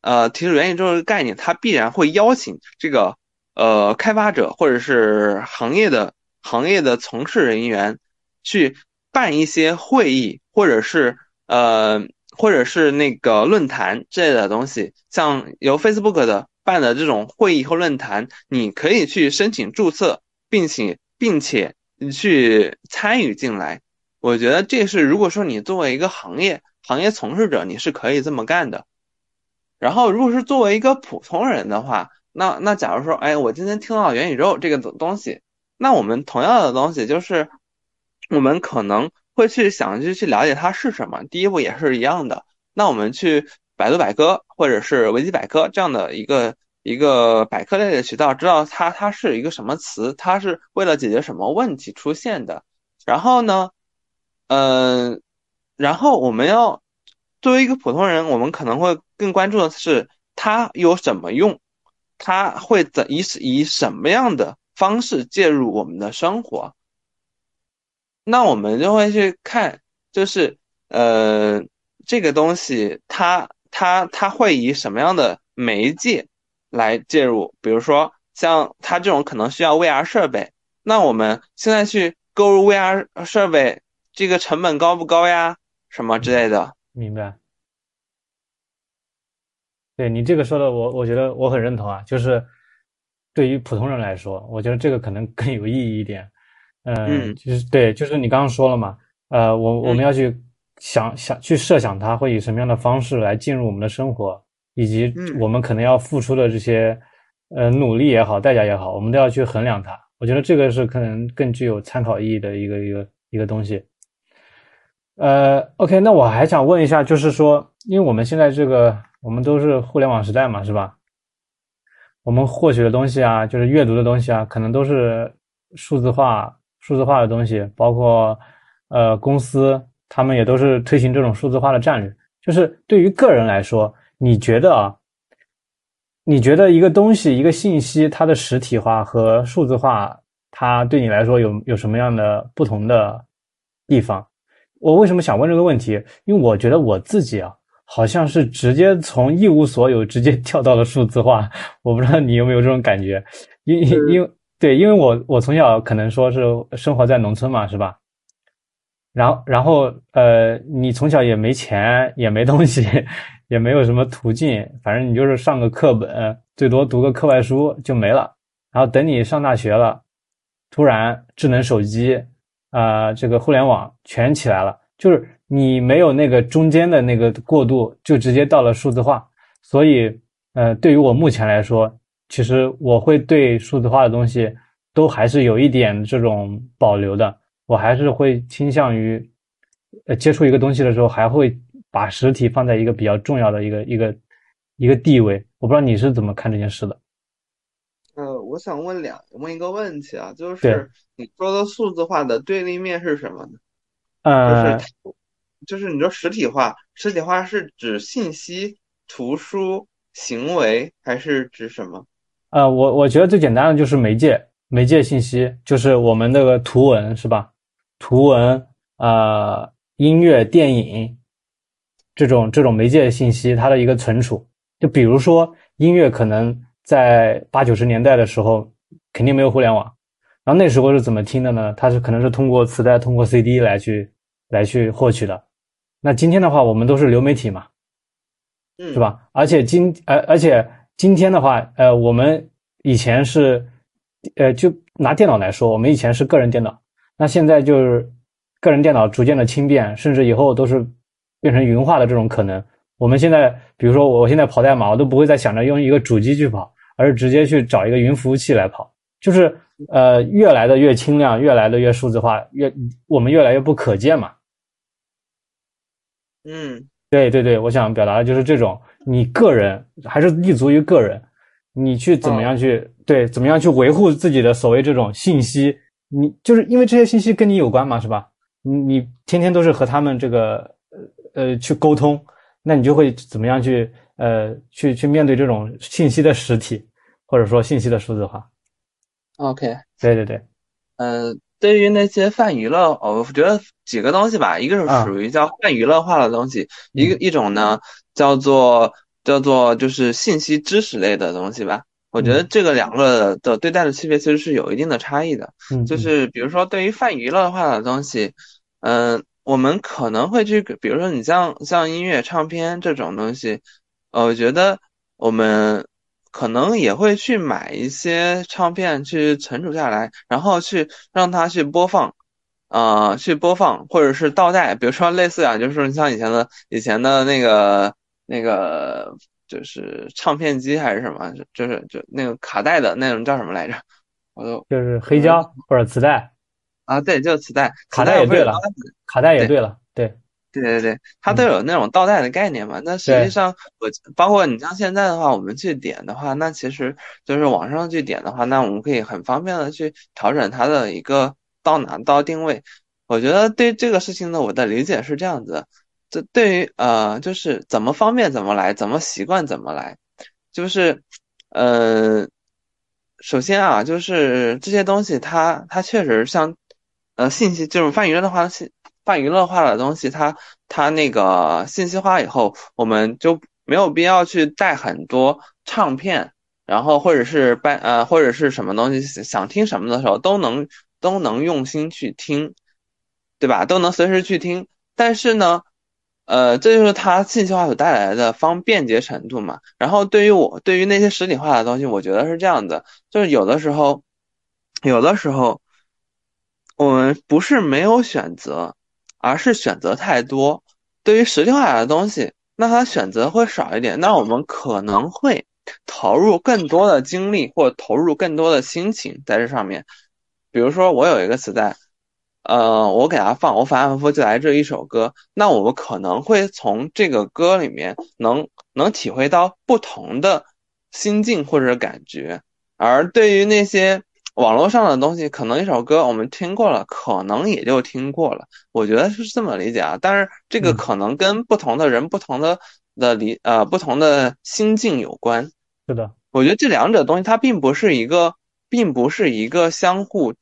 呃提出元宇宙这个概念，它必然会邀请这个呃开发者或者是行业的行业的从事人员去办一些会议，或者是呃。或者是那个论坛之类的东西，像由 Facebook 的办的这种会议或论坛，你可以去申请注册，并且并且去参与进来。我觉得这是如果说你作为一个行业行业从事者，你是可以这么干的。然后，如果是作为一个普通人的话，那那假如说，哎，我今天听到元宇宙这个东东西，那我们同样的东西就是，我们可能。会去想去去了解它是什么，第一步也是一样的。那我们去百度百科或者是维基百科这样的一个一个百科类的渠道，知道它它是一个什么词，它是为了解决什么问题出现的。然后呢，嗯，然后我们要作为一个普通人，我们可能会更关注的是它有什么用，它会怎以以什么样的方式介入我们的生活。那我们就会去看，就是呃，这个东西它它它会以什么样的媒介来介入？比如说像它这种可能需要 VR 设备，那我们现在去购入 VR 设备，这个成本高不高呀？什么之类的？明白。对你这个说的，我我觉得我很认同啊。就是对于普通人来说，我觉得这个可能更有意义一点。嗯，就是对，就是你刚刚说了嘛，呃，我我们要去想想去设想它会以什么样的方式来进入我们的生活，以及我们可能要付出的这些呃努力也好，代价也好，我们都要去衡量它。我觉得这个是可能更具有参考意义的一个一个一个东西。呃，OK，那我还想问一下，就是说，因为我们现在这个我们都是互联网时代嘛，是吧？我们获取的东西啊，就是阅读的东西啊，可能都是数字化。数字化的东西，包括呃公司，他们也都是推行这种数字化的战略。就是对于个人来说，你觉得啊，你觉得一个东西、一个信息，它的实体化和数字化，它对你来说有有什么样的不同的地方？我为什么想问这个问题？因为我觉得我自己啊，好像是直接从一无所有直接跳到了数字化。我不知道你有没有这种感觉？因因为。对，因为我我从小可能说是生活在农村嘛，是吧？然后然后呃，你从小也没钱，也没东西，也没有什么途径，反正你就是上个课本，最多读个课外书就没了。然后等你上大学了，突然智能手机啊，这个互联网全起来了，就是你没有那个中间的那个过渡，就直接到了数字化。所以呃，对于我目前来说。其实我会对数字化的东西都还是有一点这种保留的，我还是会倾向于，呃，接触一个东西的时候，还会把实体放在一个比较重要的一个一个一个地位。我不知道你是怎么看这件事的。我想问两问一个问题啊，就是你说的数字化的对立面是什么呢？呃就是就是你说实体化，实体化是指信息、图书、行为，还是指什么？呃，我我觉得最简单的就是媒介，媒介信息就是我们那个图文是吧？图文呃音乐、电影这种这种媒介信息，它的一个存储。就比如说音乐，可能在八九十年代的时候肯定没有互联网，然后那时候是怎么听的呢？它是可能是通过磁带、通过 CD 来去来去获取的。那今天的话，我们都是流媒体嘛，嗯，是？吧？而且今而而且今天的话，呃，我们以前是，呃，就拿电脑来说，我们以前是个人电脑，那现在就是个人电脑逐渐的轻便，甚至以后都是变成云化的这种可能。我们现在，比如说我现在跑代码，我都不会再想着用一个主机去跑，而是直接去找一个云服务器来跑，就是呃，越来的越轻量，越来的越数字化，越我们越来越不可见嘛。嗯对对对，我想表达的就是这种，你个人还是立足于个人，你去怎么样去、对，怎么样去维护自己的所谓这种信息，你就是因为这些信息跟你有关嘛，是吧？你你天天都是和他们这个呃呃去沟通，那你就会怎么样去呃去去面对这种信息的实体，或者说信息的数字化？，OK，对对对，呃、对于那些泛娱乐，哦我觉得几个东西吧，一个是啊属于叫泛娱乐化的东西，一个嗯一种呢叫做叫做就是信息知识类的东西吧。我觉得嗯这个两个的对待的区别其实是有一定的差异的。就是比如说对于泛娱乐化的东西，嗯、我们可能会去，比如说你像像音乐唱片这种东西，呃，我觉得我们可能也会去买一些唱片去存储下来，然后去让它去播放，呃，去播放或者是倒带，比如说类似啊，就是像以前的以前的那个那个就是唱片机还是什么，就是就那个卡带的那种叫什么来着？我都就是黑胶或者磁带，啊，对，就是磁带，卡带也对了卡带也对。对了，对，对对对对，它都嗯有那种倒带的概念嘛。那实际上，我包括你像现在的话，我们去点的话，那其实就是网上去点的话，那我们可以很方便的去调整它的一个到哪到定位。我觉得对这个事情呢，我的理解是这样子的，这对于呃，就是怎么方便怎么来，怎么习惯怎么来，就是呃，首先啊，就是这些东西它它确实像呃信息就是泛娱乐的话信泛娱乐化的东西，它它那个信息化以后，我们就没有必要去带很多唱片，然后或者是办呃或者是什么东西想听什么的时候都能都能用心去听，对吧？都能随时去听。但是呢，呃，这就是它信息化所带来的方便捷程度嘛。然后对于我对于那些实体化的东西，我觉得是这样的，就是有的时候，有的时候我们不是没有选择。而是选择太多。对于实体化的东西，那它选择会少一点，那我们可能会投入更多的精力或投入更多的心情在这上面。比如说，我有一个磁带，呃，我给它放，我反反复复就来这一首歌，那我们可能会从这个歌里面能能体会到不同的心境或者感觉。而对于那些网络上的东西，可能一首歌我们听过了，可能也就听过了。我觉得是这么理解啊，但是这个嗯可能跟不同的人、不同的的理呃不同的心境有关。是的，我觉得这两者东西它并不是一个，并不是一个相互，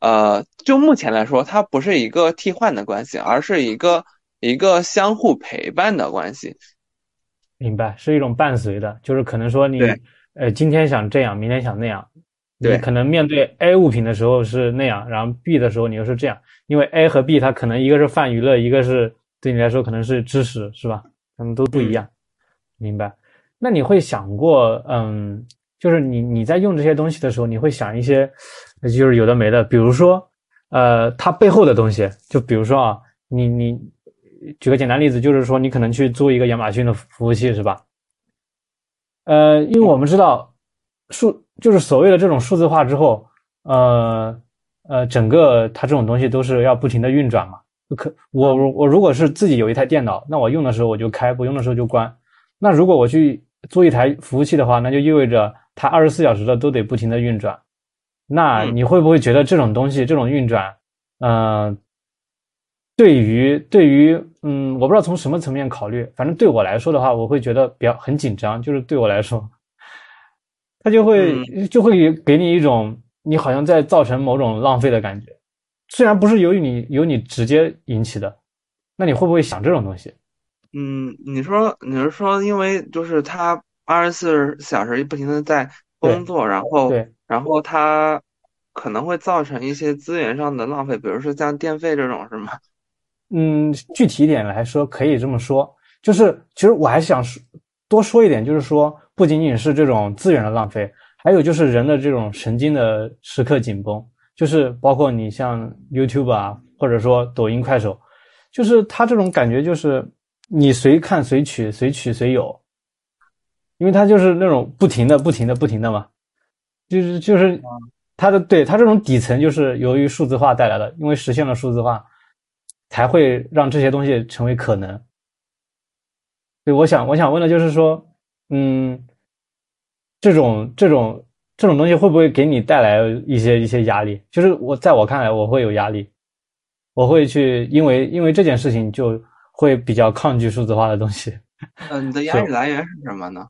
呃，就目前来说，它不是一个替换的关系，而是一个一个相互陪伴的关系。明白，是一种伴随的，就是可能说你呃今天想这样，明天想那样，你对可能面对 A 物品的时候是那样，然后 B 的时候你又是这样，因为 A 和 B 它可能一个是泛娱乐，一个是对你来说可能是知识，是吧？他们都不一样，明白？那你会想过，嗯，就是你你在用这些东西的时候，你会想一些，呃就是有的没的，比如说，呃，它背后的东西，就比如说啊，你你举个简单例子，就是说你可能去租一个亚马逊的服务器，是吧？呃，因为我们知道数就是所谓的这种数字化之后，呃呃，整个它这种东西都是要不停的运转嘛。可我我我如果是自己有一台电脑，那我用的时候我就开，不用的时候就关。那如果我去租一台服务器的话，那就意味着它二十四小时的都得不停的运转，那嗯你会不会觉得这种东西这种运转，呃，对于对于嗯，我不知道从什么层面考虑，反正对我来说的话，我会觉得比较很紧张，就是对我来说，它就会、嗯就会给你一种你好像在造成某种浪费的感觉，虽然不是由于你由你直接引起的，那你会不会想这种东西？嗯，你说你是说，因为就是他二十四小时不停的在工作，然后对然后他可能会造成一些资源上的浪费，比如说像电费这种，是吗？嗯，具体一点来说，可以这么说，就是其实我还想说多说一点，就是说不仅仅是这种资源的浪费，还有就是人的这种神经的时刻紧绷，就是包括你像 YouTube 啊，或者说抖音、快手，就是它这种感觉就是你随看随取，随取随有，因为它就是那种不停的、不停的、不停的嘛，就是就是它的对它这种底层就是由于数字化带来的，因为实现了数字化。才会让这些东西成为可能。对，我想我想问的就是说，嗯，这种这种这种东西会不会给你带来一些一些压力？就是我在我看来，我会有压力，我会去因为因为这件事情就会比较抗拒数字化的东西。嗯，你的压力来源是什么呢？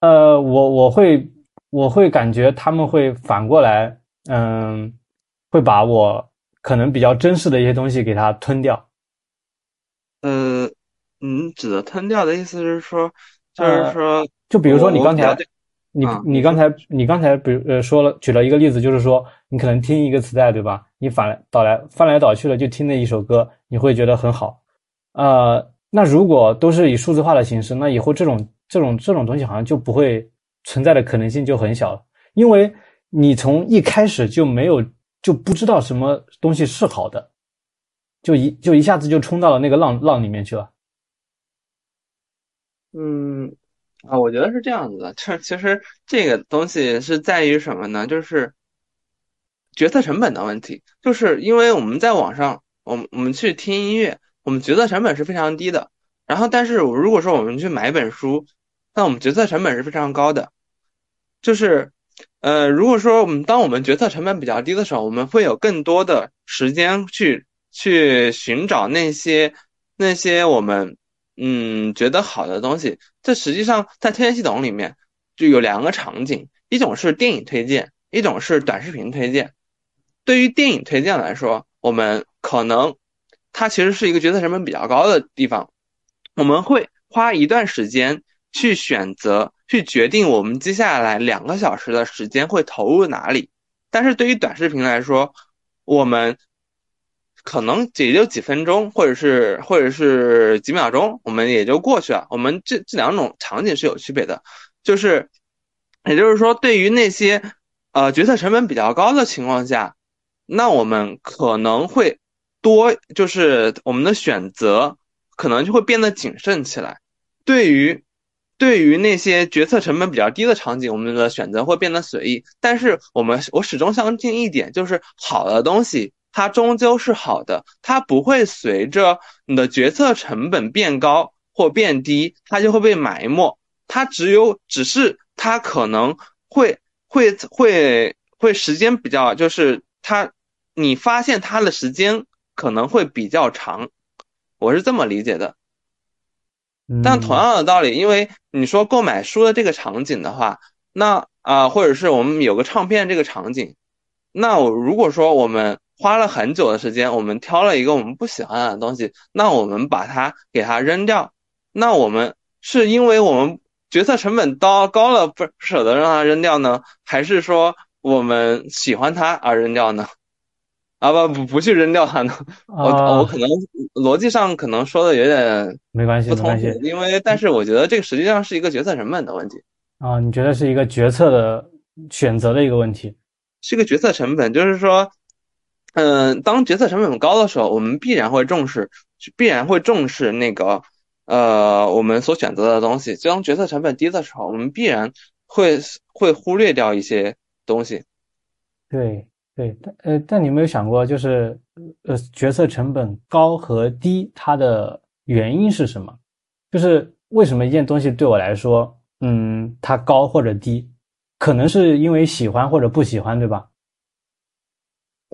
呃，我我会我会感觉他们会反过来，嗯，会把我。可能比较珍视的一些东西给它吞掉。呃，你指的吞掉的意思是说，就是说，呃、就比如说你刚才，你啊你刚才你刚才比如呃说了举了一个例子，就是说你可能听一个磁带对吧？你反来倒来翻来倒去的就听那一首歌，你会觉得很好。呃，那如果都是以数字化的形式，那以后这种这种这种东西好像就不会存在的可能性就很小了，因为你从一开始就没有。就不知道什么东西是好的，就一就一下子就冲到了那个浪浪里面去了。嗯，啊，我觉得是这样子的，这其实这个东西是在于什么呢？就是决策成本的问题，就是因为我们在网上，我们我们去听音乐，我们决策成本是非常低的。然后，但是如果说我们去买一本书，那我们决策成本是非常高的。就是，呃，如果说我们当我们决策成本比较低的时候，我们会有更多的时间去去寻找那些那些我们嗯觉得好的东西。这实际上在推荐系统里面就有两个场景，一种是电影推荐，一种是短视频推荐。对于电影推荐来说，我们可能它其实是一个决策成本比较高的地方，我们会花一段时间去选择。去决定我们接下来两个小时的时间会投入哪里，但是对于短视频来说，我们可能也就几分钟，或者是或者是几秒钟，我们也就过去了。我们这这两种场景是有区别的，就是也就是说，对于那些呃决策成本比较高的情况下，那我们可能会多，就是我们的选择可能就会变得谨慎起来。对于对于那些决策成本比较低的场景，我们的选择会变得随意。但是我们我始终相信一点，就是好的东西它终究是好的，它不会随着你的决策成本变高或变低，它就会被埋没。它只有只是它可能会会会会时间比较，就是它你发现它的时间可能会比较长，我是这么理解的。但同样的道理，因为你说购买书的这个场景的话，那啊、呃，或者是我们有个唱片这个场景，那我如果说我们花了很久的时间，我们挑了一个我们不喜欢的东西，那我们把它给它扔掉，那我们是因为我们决策成本高高了不舍得让它扔掉呢，还是说我们喜欢它而扔掉呢？啊不不不去扔掉它呢？我我可能逻辑上可能说的有点没关系，不通没关系，因为但是我觉得这个实际上是一个决策成本的问题啊。你觉得是一个决策的选择的一个问题？是一个决策成本，就是说，嗯、当决策成本高的时候，我们必然会重视，必然会重视那个呃我们所选择的东西。当决策成本低的时候，我们必然会会忽略掉一些东西。对对，但呃，但你有没有想过，就是呃，决策成本高和低，它的原因是什么？就是为什么一件东西对我来说，嗯，它高或者低，可能是因为喜欢或者不喜欢，对吧？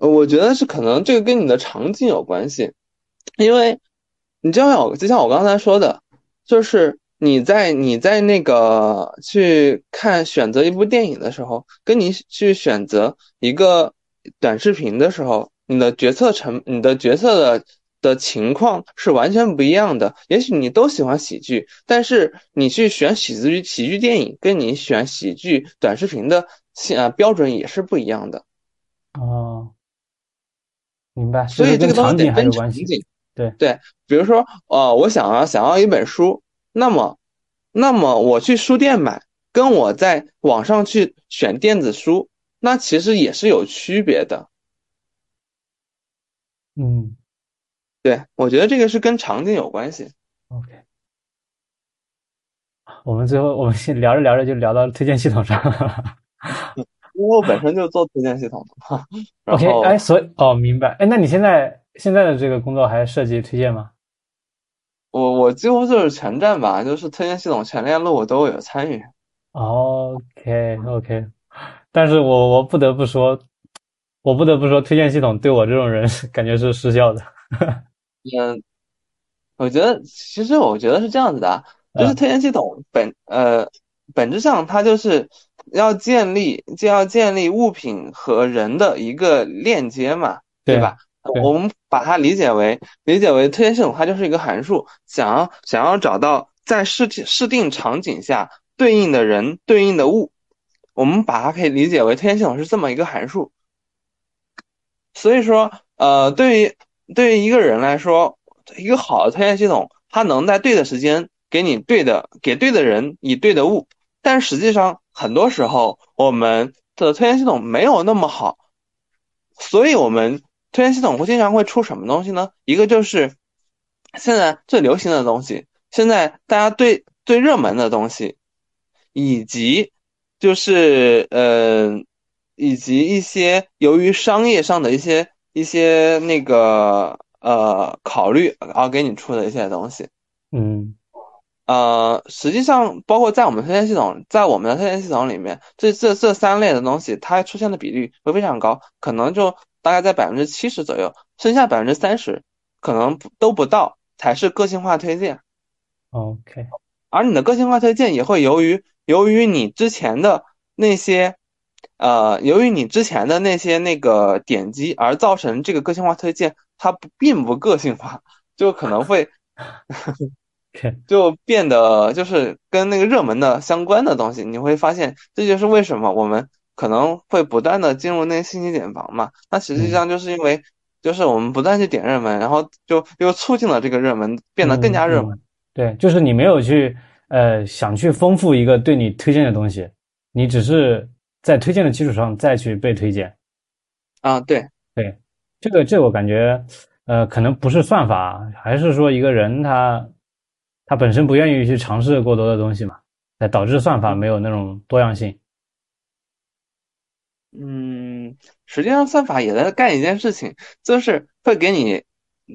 呃，我觉得是可能这个跟你的场景有关系，因为你就像我就像我刚才说的，就是你在你在那个去看选择一部电影的时候，跟你去选择一个短视频的时候，你的决策成你的决策的的情况是完全不一样的。也许你都喜欢喜剧，但是你去选喜剧喜剧电影，跟你选喜剧短视频的呃标准也是不一样的。哦，明白。所以这个东西得分场景。对对，比如说，呃，我想要想要一本书，那么，那么我去书店买，跟我在网上去选电子书，那其实也是有区别的。嗯，对，我觉得这个是跟场景有关系。OK，我们最后我们先聊着聊着就聊到推荐系统上了。因为我本身就做推荐系统的嘛。OK，后哎，所以哦，明白。哎，那你现在现在的这个工作还涉及推荐吗？我我几乎就是全站吧，就是推荐系统全链路我都有参与。OK OK，但是我我不得不说，我不得不说，推荐系统对我这种人 感觉是失效的。嗯，我觉得其实我觉得是这样子的啊，就是嗯推荐系统本呃本质上它就是要建立就要建立物品和人的一个链接嘛，对对吧？对我们把它理解为理解为推荐系统，它就是一个函数，想要想要找到在试试定场景下对应的人对应的物，我们把它可以理解为推荐系统是这么一个函数。所以说，呃，对于对于一个人来说，一个好的推荐系统，它能在对的时间给你对的给对的人以对的物，但实际上很多时候我们的推荐系统没有那么好，所以我们推荐系统会经常会出什么东西呢？一个就是现在最流行的东西，现在大家最最热门的东西，以及就是呃，以及一些由于商业上的一些一些那个呃考虑而给你出的一些东西。嗯呃，实际上，包括在我们推荐系统，在我们的推荐系统里面，这这这三类的东西，它出现的比率会非常高，可能就大概在百分之七十左右，剩下百分之三十可能都不到才是个性化推荐。，OK，而你的个性化推荐也会由于由于你之前的那些，呃，由于你之前的那些那个点击而造成这个个性化推荐它不并不个性化，就可能会 就变得就是跟那个热门的相关的东西，你会发现这就是为什么我们可能会不断的进入那些信息茧房嘛。那实际上就是因为就是我们不断去点热门，然后就又促进了这个热门变得更加热门。嗯嗯对，就是你没有去呃想去丰富一个对你推荐的东西，你只是在推荐的基础上再去被推荐。啊，对，对，这个这个我感觉呃可能不是算法，还是说一个人他他本身不愿意去尝试过多的东西嘛，才导致算法没有那种多样性。嗯，实际上算法也在干一件事情，就是会给你，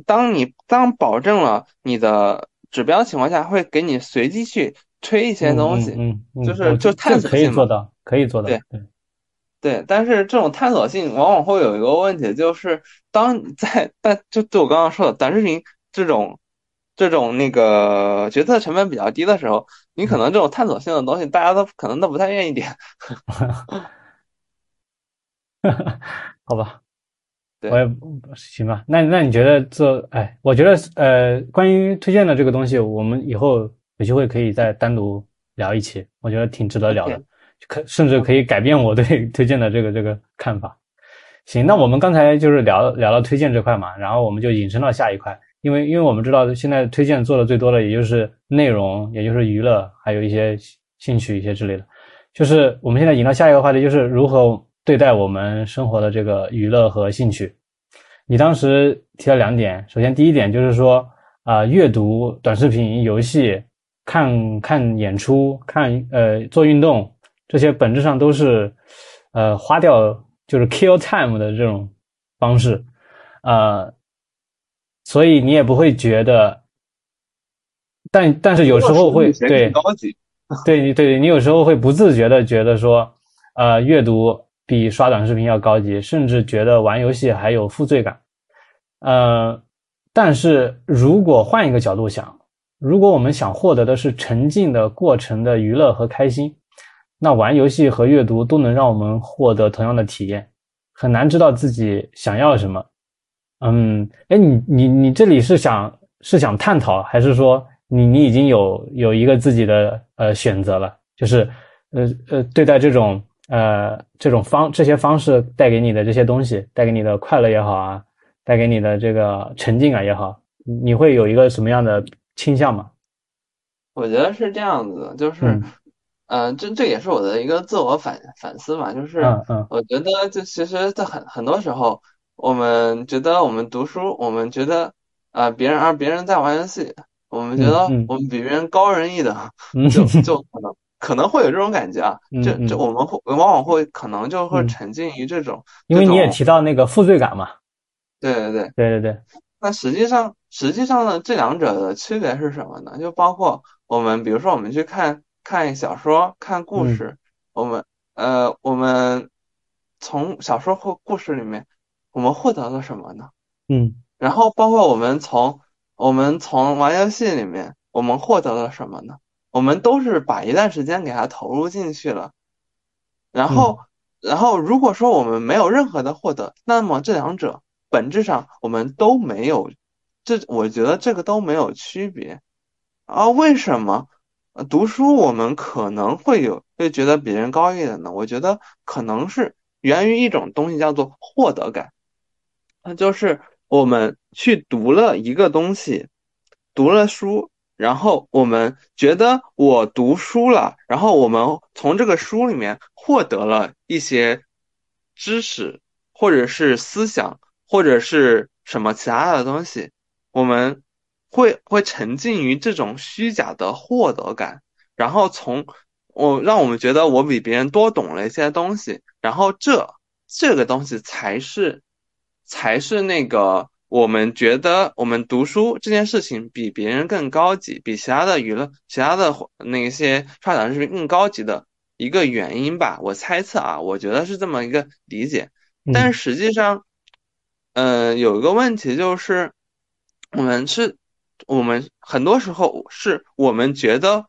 当你当保证了你的指标情况下，会给你随机去推一些东西。嗯嗯嗯，就是就探索性可以做到，可以做到。对对，对，但是这种探索性往往会有一个问题，就是当你在但就就我刚刚说的短视频这种这种那个决策成本比较低的时候，你可能这种探索性的东西，大家都可能都不太愿意点。好吧，对我也行吧。那那你觉得这，哎，我觉得呃，关于推荐的这个东西，我们以后有机会可以再单独聊一期，我觉得挺值得聊的可甚至可以改变我对 推荐的这个这个看法。行，那我们刚才就是聊聊到推荐这块嘛，然后我们就引申到下一块，因为因为我们知道现在推荐做的最多的也就是内容，也就是娱乐，还有一些兴趣一些之类的。就是我们现在引到下一个话题，就是如何对待我们生活的这个娱乐和兴趣。你当时提了两点，首先第一点就是说啊、阅读、短视频、游戏、看看演出、看呃做运动，这些本质上都是呃花掉就是 kill time 的这种方式，呃，所以你也不会觉得，但但是有时候会对。对你对你有时候会不自觉的觉得说，呃阅读比刷短视频要高级，甚至觉得玩游戏还有负罪感。呃，但是如果换一个角度想，如果我们想获得的是沉浸的过程的娱乐和开心，那玩游戏和阅读都能让我们获得同样的体验。很难知道自己想要什么。嗯，哎，你你你这里是想是想探讨，还是说你你已经有有一个自己的呃选择了？就是呃呃对待这种呃这种方这些方式带给你的这些东西，带给你的快乐也好啊，带给你的这个沉浸感也好，你会有一个什么样的倾向吗？我觉得是这样子的，就是。嗯嗯，这这也是我的一个自我反反思嘛，就是嗯嗯我觉得就其实，在很很多时候，我们觉得我们读书，我们觉得啊、别人而别人在玩游戏，我们觉得我们比别人高人一等，嗯。就就可能可能会有这种感觉啊，这嗯嗯。这我们会往往会可能就会嗯。沉浸于这种，因为你也提到那个负罪感嘛。对对对，对对对，那实际上，实际上呢，这两者的区别是什么呢？就包括我们，比如说我们去看看小说、看故嗯。事，我们呃，我们从小说或故事里面，我们获得了什么呢？嗯然后包括我们从我们从玩游戏里面，我们获得了什么呢？我们都是把一段时间给它投入进去了，然后，然后如果说我们没有任何的获得，那么这两者本质上我们都没有，这我觉得这个都没有区别。啊，为什么？呃读书我们可能会有会觉得比人高一点呢？我觉得可能是源于一种东西叫做获得感，那就是我们去读了一个东西，读了书，然后我们觉得我读书了，然后我们从这个书里面获得了一些知识，或者是思想，或者是什么其他的东西，我们会会沉浸于这种虚假的获得感，然后从我让我们觉得我比别人多懂了一些东西，然后这这个东西才是才是那个我们觉得我们读书这件事情比别人更高级，比其他的娱乐、其他的那些刷短视频更高级的一个原因吧。我猜测啊，我觉得是这么一个理解。但嗯是实际上，嗯、有一个问题就是，我们是，我们很多时候是我们觉得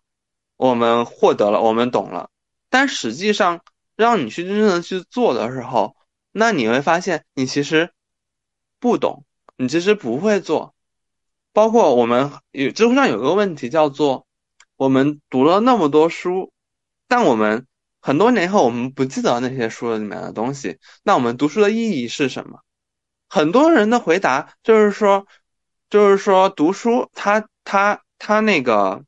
我们获得了，我们懂了，但实际上让你去真正的去做的时候，那你会发现你其实不懂，你其实不会做。包括我们有知乎上有个问题叫做，我们读了那么多书，但我们很多年后我们不记得那些书里面的东西，那我们读书的意义是什么？很多人的回答就是说，就是说读书它它它那个，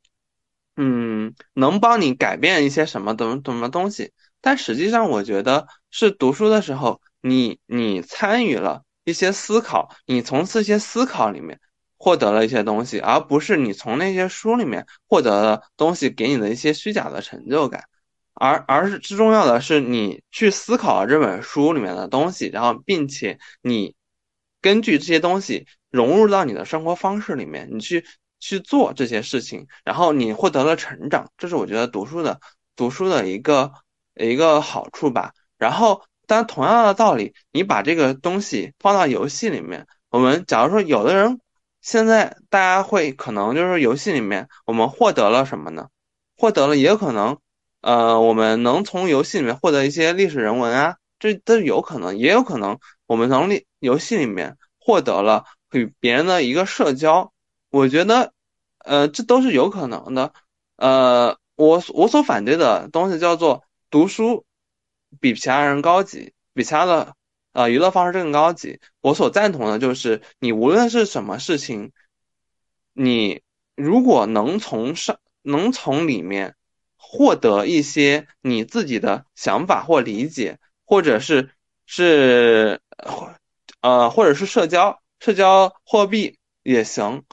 嗯，能帮你改变一些什么东什么东西，但实际上我觉得是读书的时候，你你参与了一些思考，你从这些思考里面获得了一些东西，而不是你从那些书里面获得的东西给你的一些虚假的成就感。而而是最重要的是，你去思考了这本书里面的东西，然后并且你根据这些东西融入到你的生活方式里面，你去去做这些事情，然后你获得了成长，这是我觉得读书的读书的一个一个好处吧。然后，但同样的道理，你把这个东西放到游戏里面，我们假如说有的人现在大家会可能就是游戏里面我们获得了什么呢？获得了也有可能。呃，我们能从游戏里面获得一些历史人文啊，这都有可能，也有可能我们从历游戏里面获得了与别人的一个社交，我觉得，呃，这都是有可能的。呃，我我所反对的东西叫做读书比其他人高级，比其他的呃娱乐方式更高级。我所赞同的就是，你无论是什么事情，你如果能从上能从里面。获得一些你自己的想法或理解，或者是是呃，或者是社交社交货币也行，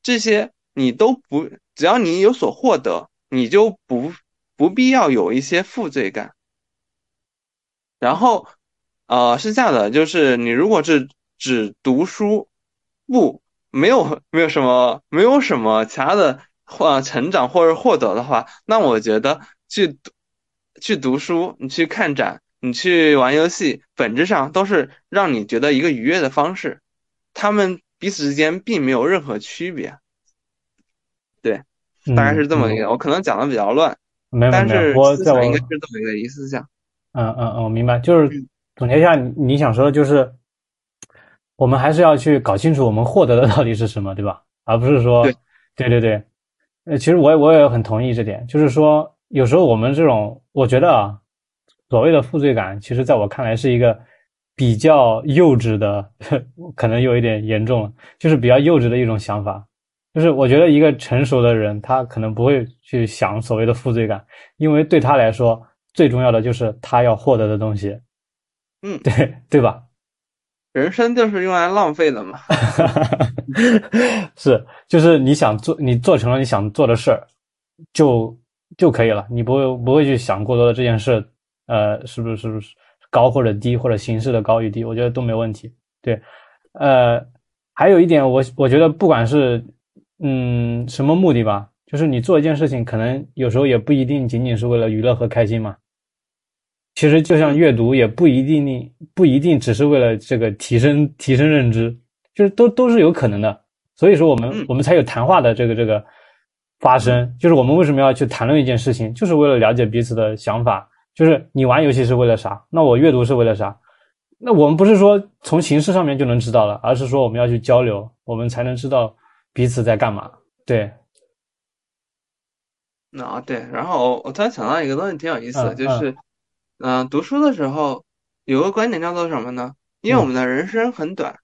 这些你都不，只要你有所获得，你就不不必要有一些负罪感。然后呃，是这样的，就是你如果是只读书，不没有没有什么没有什么其他的。或成长或者获得的话，那我觉得去去读书，你去看展，你去玩游戏，本质上都是让你觉得一个愉悦的方式，他们彼此之间并没有任何区别。对，大概是这么一个，我可能讲的比较乱，嗯没有没但是有，我在我思想应该是这么一个意思想。嗯嗯嗯，我明白，就是总结一下，你你想说的就是，我们还是要去搞清楚我们获得的到底是什么，对吧？而不是说，对。对对对，呃，其实我也我也很同意这点，就是说，有时候我们这种，我觉得啊，所谓的负罪感，其实在我看来是一个比较幼稚的，可能有一点严重了，就是比较幼稚的一种想法。就是我觉得一个成熟的人，他可能不会去想所谓的负罪感，因为对他来说，最重要的就是他要获得的东西。嗯对对吧？人生就是用来浪费的嘛。是，就是你想做，你做成了你想做的事儿，就就可以了。你不会不会去想过多的这件事，呃，是不是是不是高或者低，或者形式的高与低，我觉得都没问题。对，呃，还有一点，我我觉得不管是嗯什么目的吧，就是你做一件事情，可能有时候也不一定仅仅是为了娱乐和开心嘛。其实就像阅读，也不一定不一定只是为了这个提升提升认知，就是都都是有可能的。所以说，我们、嗯我们才有谈话的这个这个发生。就是我们为什么要去谈论一件事情，就是为了了解彼此的想法。就是你玩游戏是为了啥？那我阅读是为了啥？那我们不是说从形式上面就能知道了，而是说我们要去交流，我们才能知道彼此在干嘛。对，啊，对，然后我突然想到一个东西挺有意思的，嗯就是，嗯、读书的时候有个观点叫做什么呢？因为我们的人生很短，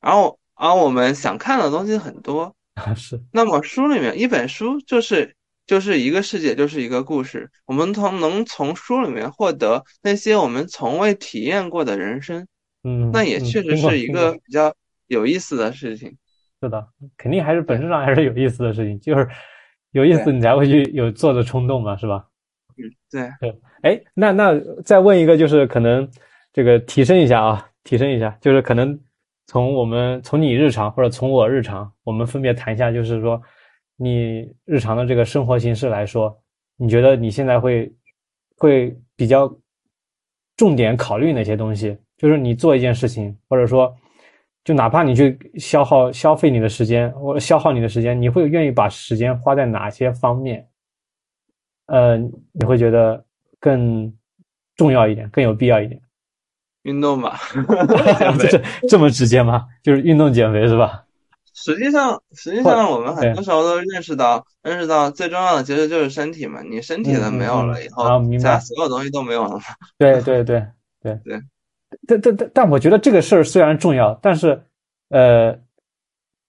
然后而我们想看的东西很多，是，那么书里面一本书就是就是一个世界，就是一个故事，我们从能从书里面获得那些我们从未体验过的人生，嗯，那也嗯确实是一个比较有意思的事情。是的，肯定还是本质上还是有意思的事情，就是有意思你才会去有做的冲动嘛，是吧？对，对，哎，那那再问一个，就是可能这个提升一下啊，提升一下，就是可能从我们从你日常或者从我日常，我们分别谈一下，就是说你日常的这个生活形式来说，你觉得你现在会会比较重点考虑哪些东西？就是你做一件事情，或者说就哪怕你去消耗消费你的时间，或者消耗你的时间，你会愿意把时间花在哪些方面？呃，你会觉得更重要一点，更有必要一点。运动吧。这是这么直接吗？就是运动减肥是吧？实际上，实际上我们很多时候都认识到，认识到最重要的其实就是身体嘛。你身体的嗯嗯没有了嗯以后，其他啊明白所有东西都没有了嘛。对对对对 对。但但但但我觉得这个事儿虽然重要，但是呃，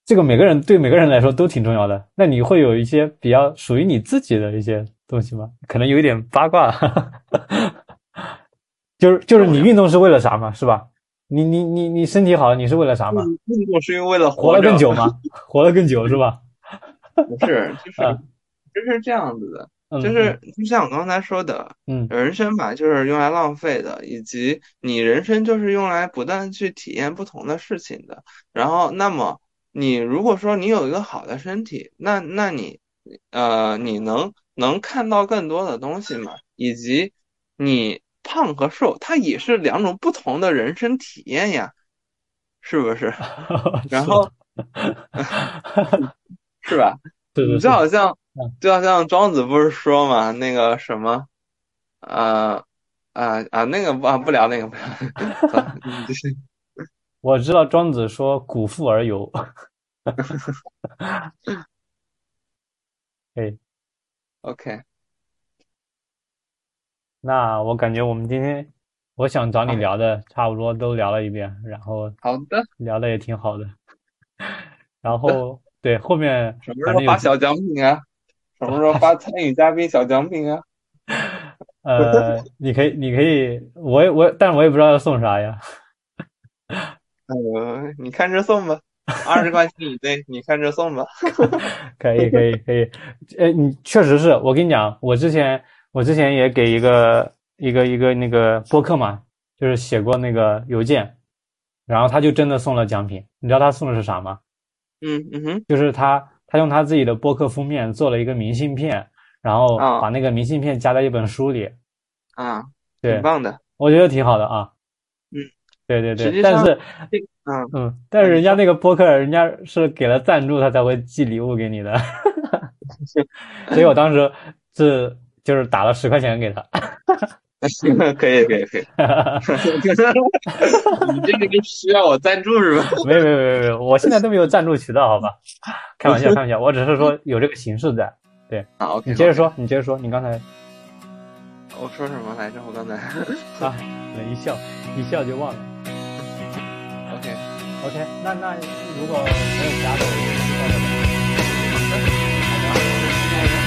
这个每个人对每个人来说都挺重要的。那你会有一些比较属于你自己的一些东西吗？可能有一点八卦，就是就是你运动是为了啥嘛？是吧？你你你你身体好，你是为了啥嘛？运动是因为为了活得更久吗？活得更久是吧？不是，就是啊就是这样子的，嗯，就是就像我刚才说的，嗯人生吧，就是用来浪费的，以及你人生就是用来不断去体验不同的事情的。然后，那么你如果说你有一个好的身体，那那你呃，你能能看到更多的东西嘛，以及你胖和瘦，它也是两种不同的人生体验呀，是不是？然后 是吧？你就好像嗯就好像庄子不是说嘛，那个什么，呃啊啊那个不啊不聊那个。我知道庄子说“古富而游”，哎，OK，那我感觉我们今天我想找你聊的差不多都聊了一遍，然后好的，聊的也挺好的，然后 对后面什么时候发小奖品啊？什么时候发参与嘉宾小奖品啊？呃，你可以你可以，我也我但我也不知道要送啥呀，呃，你看着送吧，二十块钱以内，你看着送吧。可以可以可以，呃，你确实是我跟你讲，我之前我之前也给一个一个一个那个播客嘛，就是写过那个邮件，然后他就真的送了奖品，你知道他送的是啥吗？嗯嗯哼，就是他他用他自己的播客封面做了一个明信片，然后啊把那个明信片夹在一本书里，啊，对挺，棒的。我觉得挺好的啊。嗯，对对对，但是嗯，嗯，但是人家那个播客，人家是给了赞助，他才会寄礼物给你的，所以我当时是就是打了十块钱给他。可以可以可以。你这个就需要我赞助是吧？没有没有没有没有，我现在都没有赞助渠道，好吧？开玩笑开玩笑，我只是说有这个形式在。啊，OK。你接着说，你接着说，你刚才我说什么来着？我刚才啊，一笑一笑就忘了。OK。OK，那那如果没有其他的，我们就到这里。好的，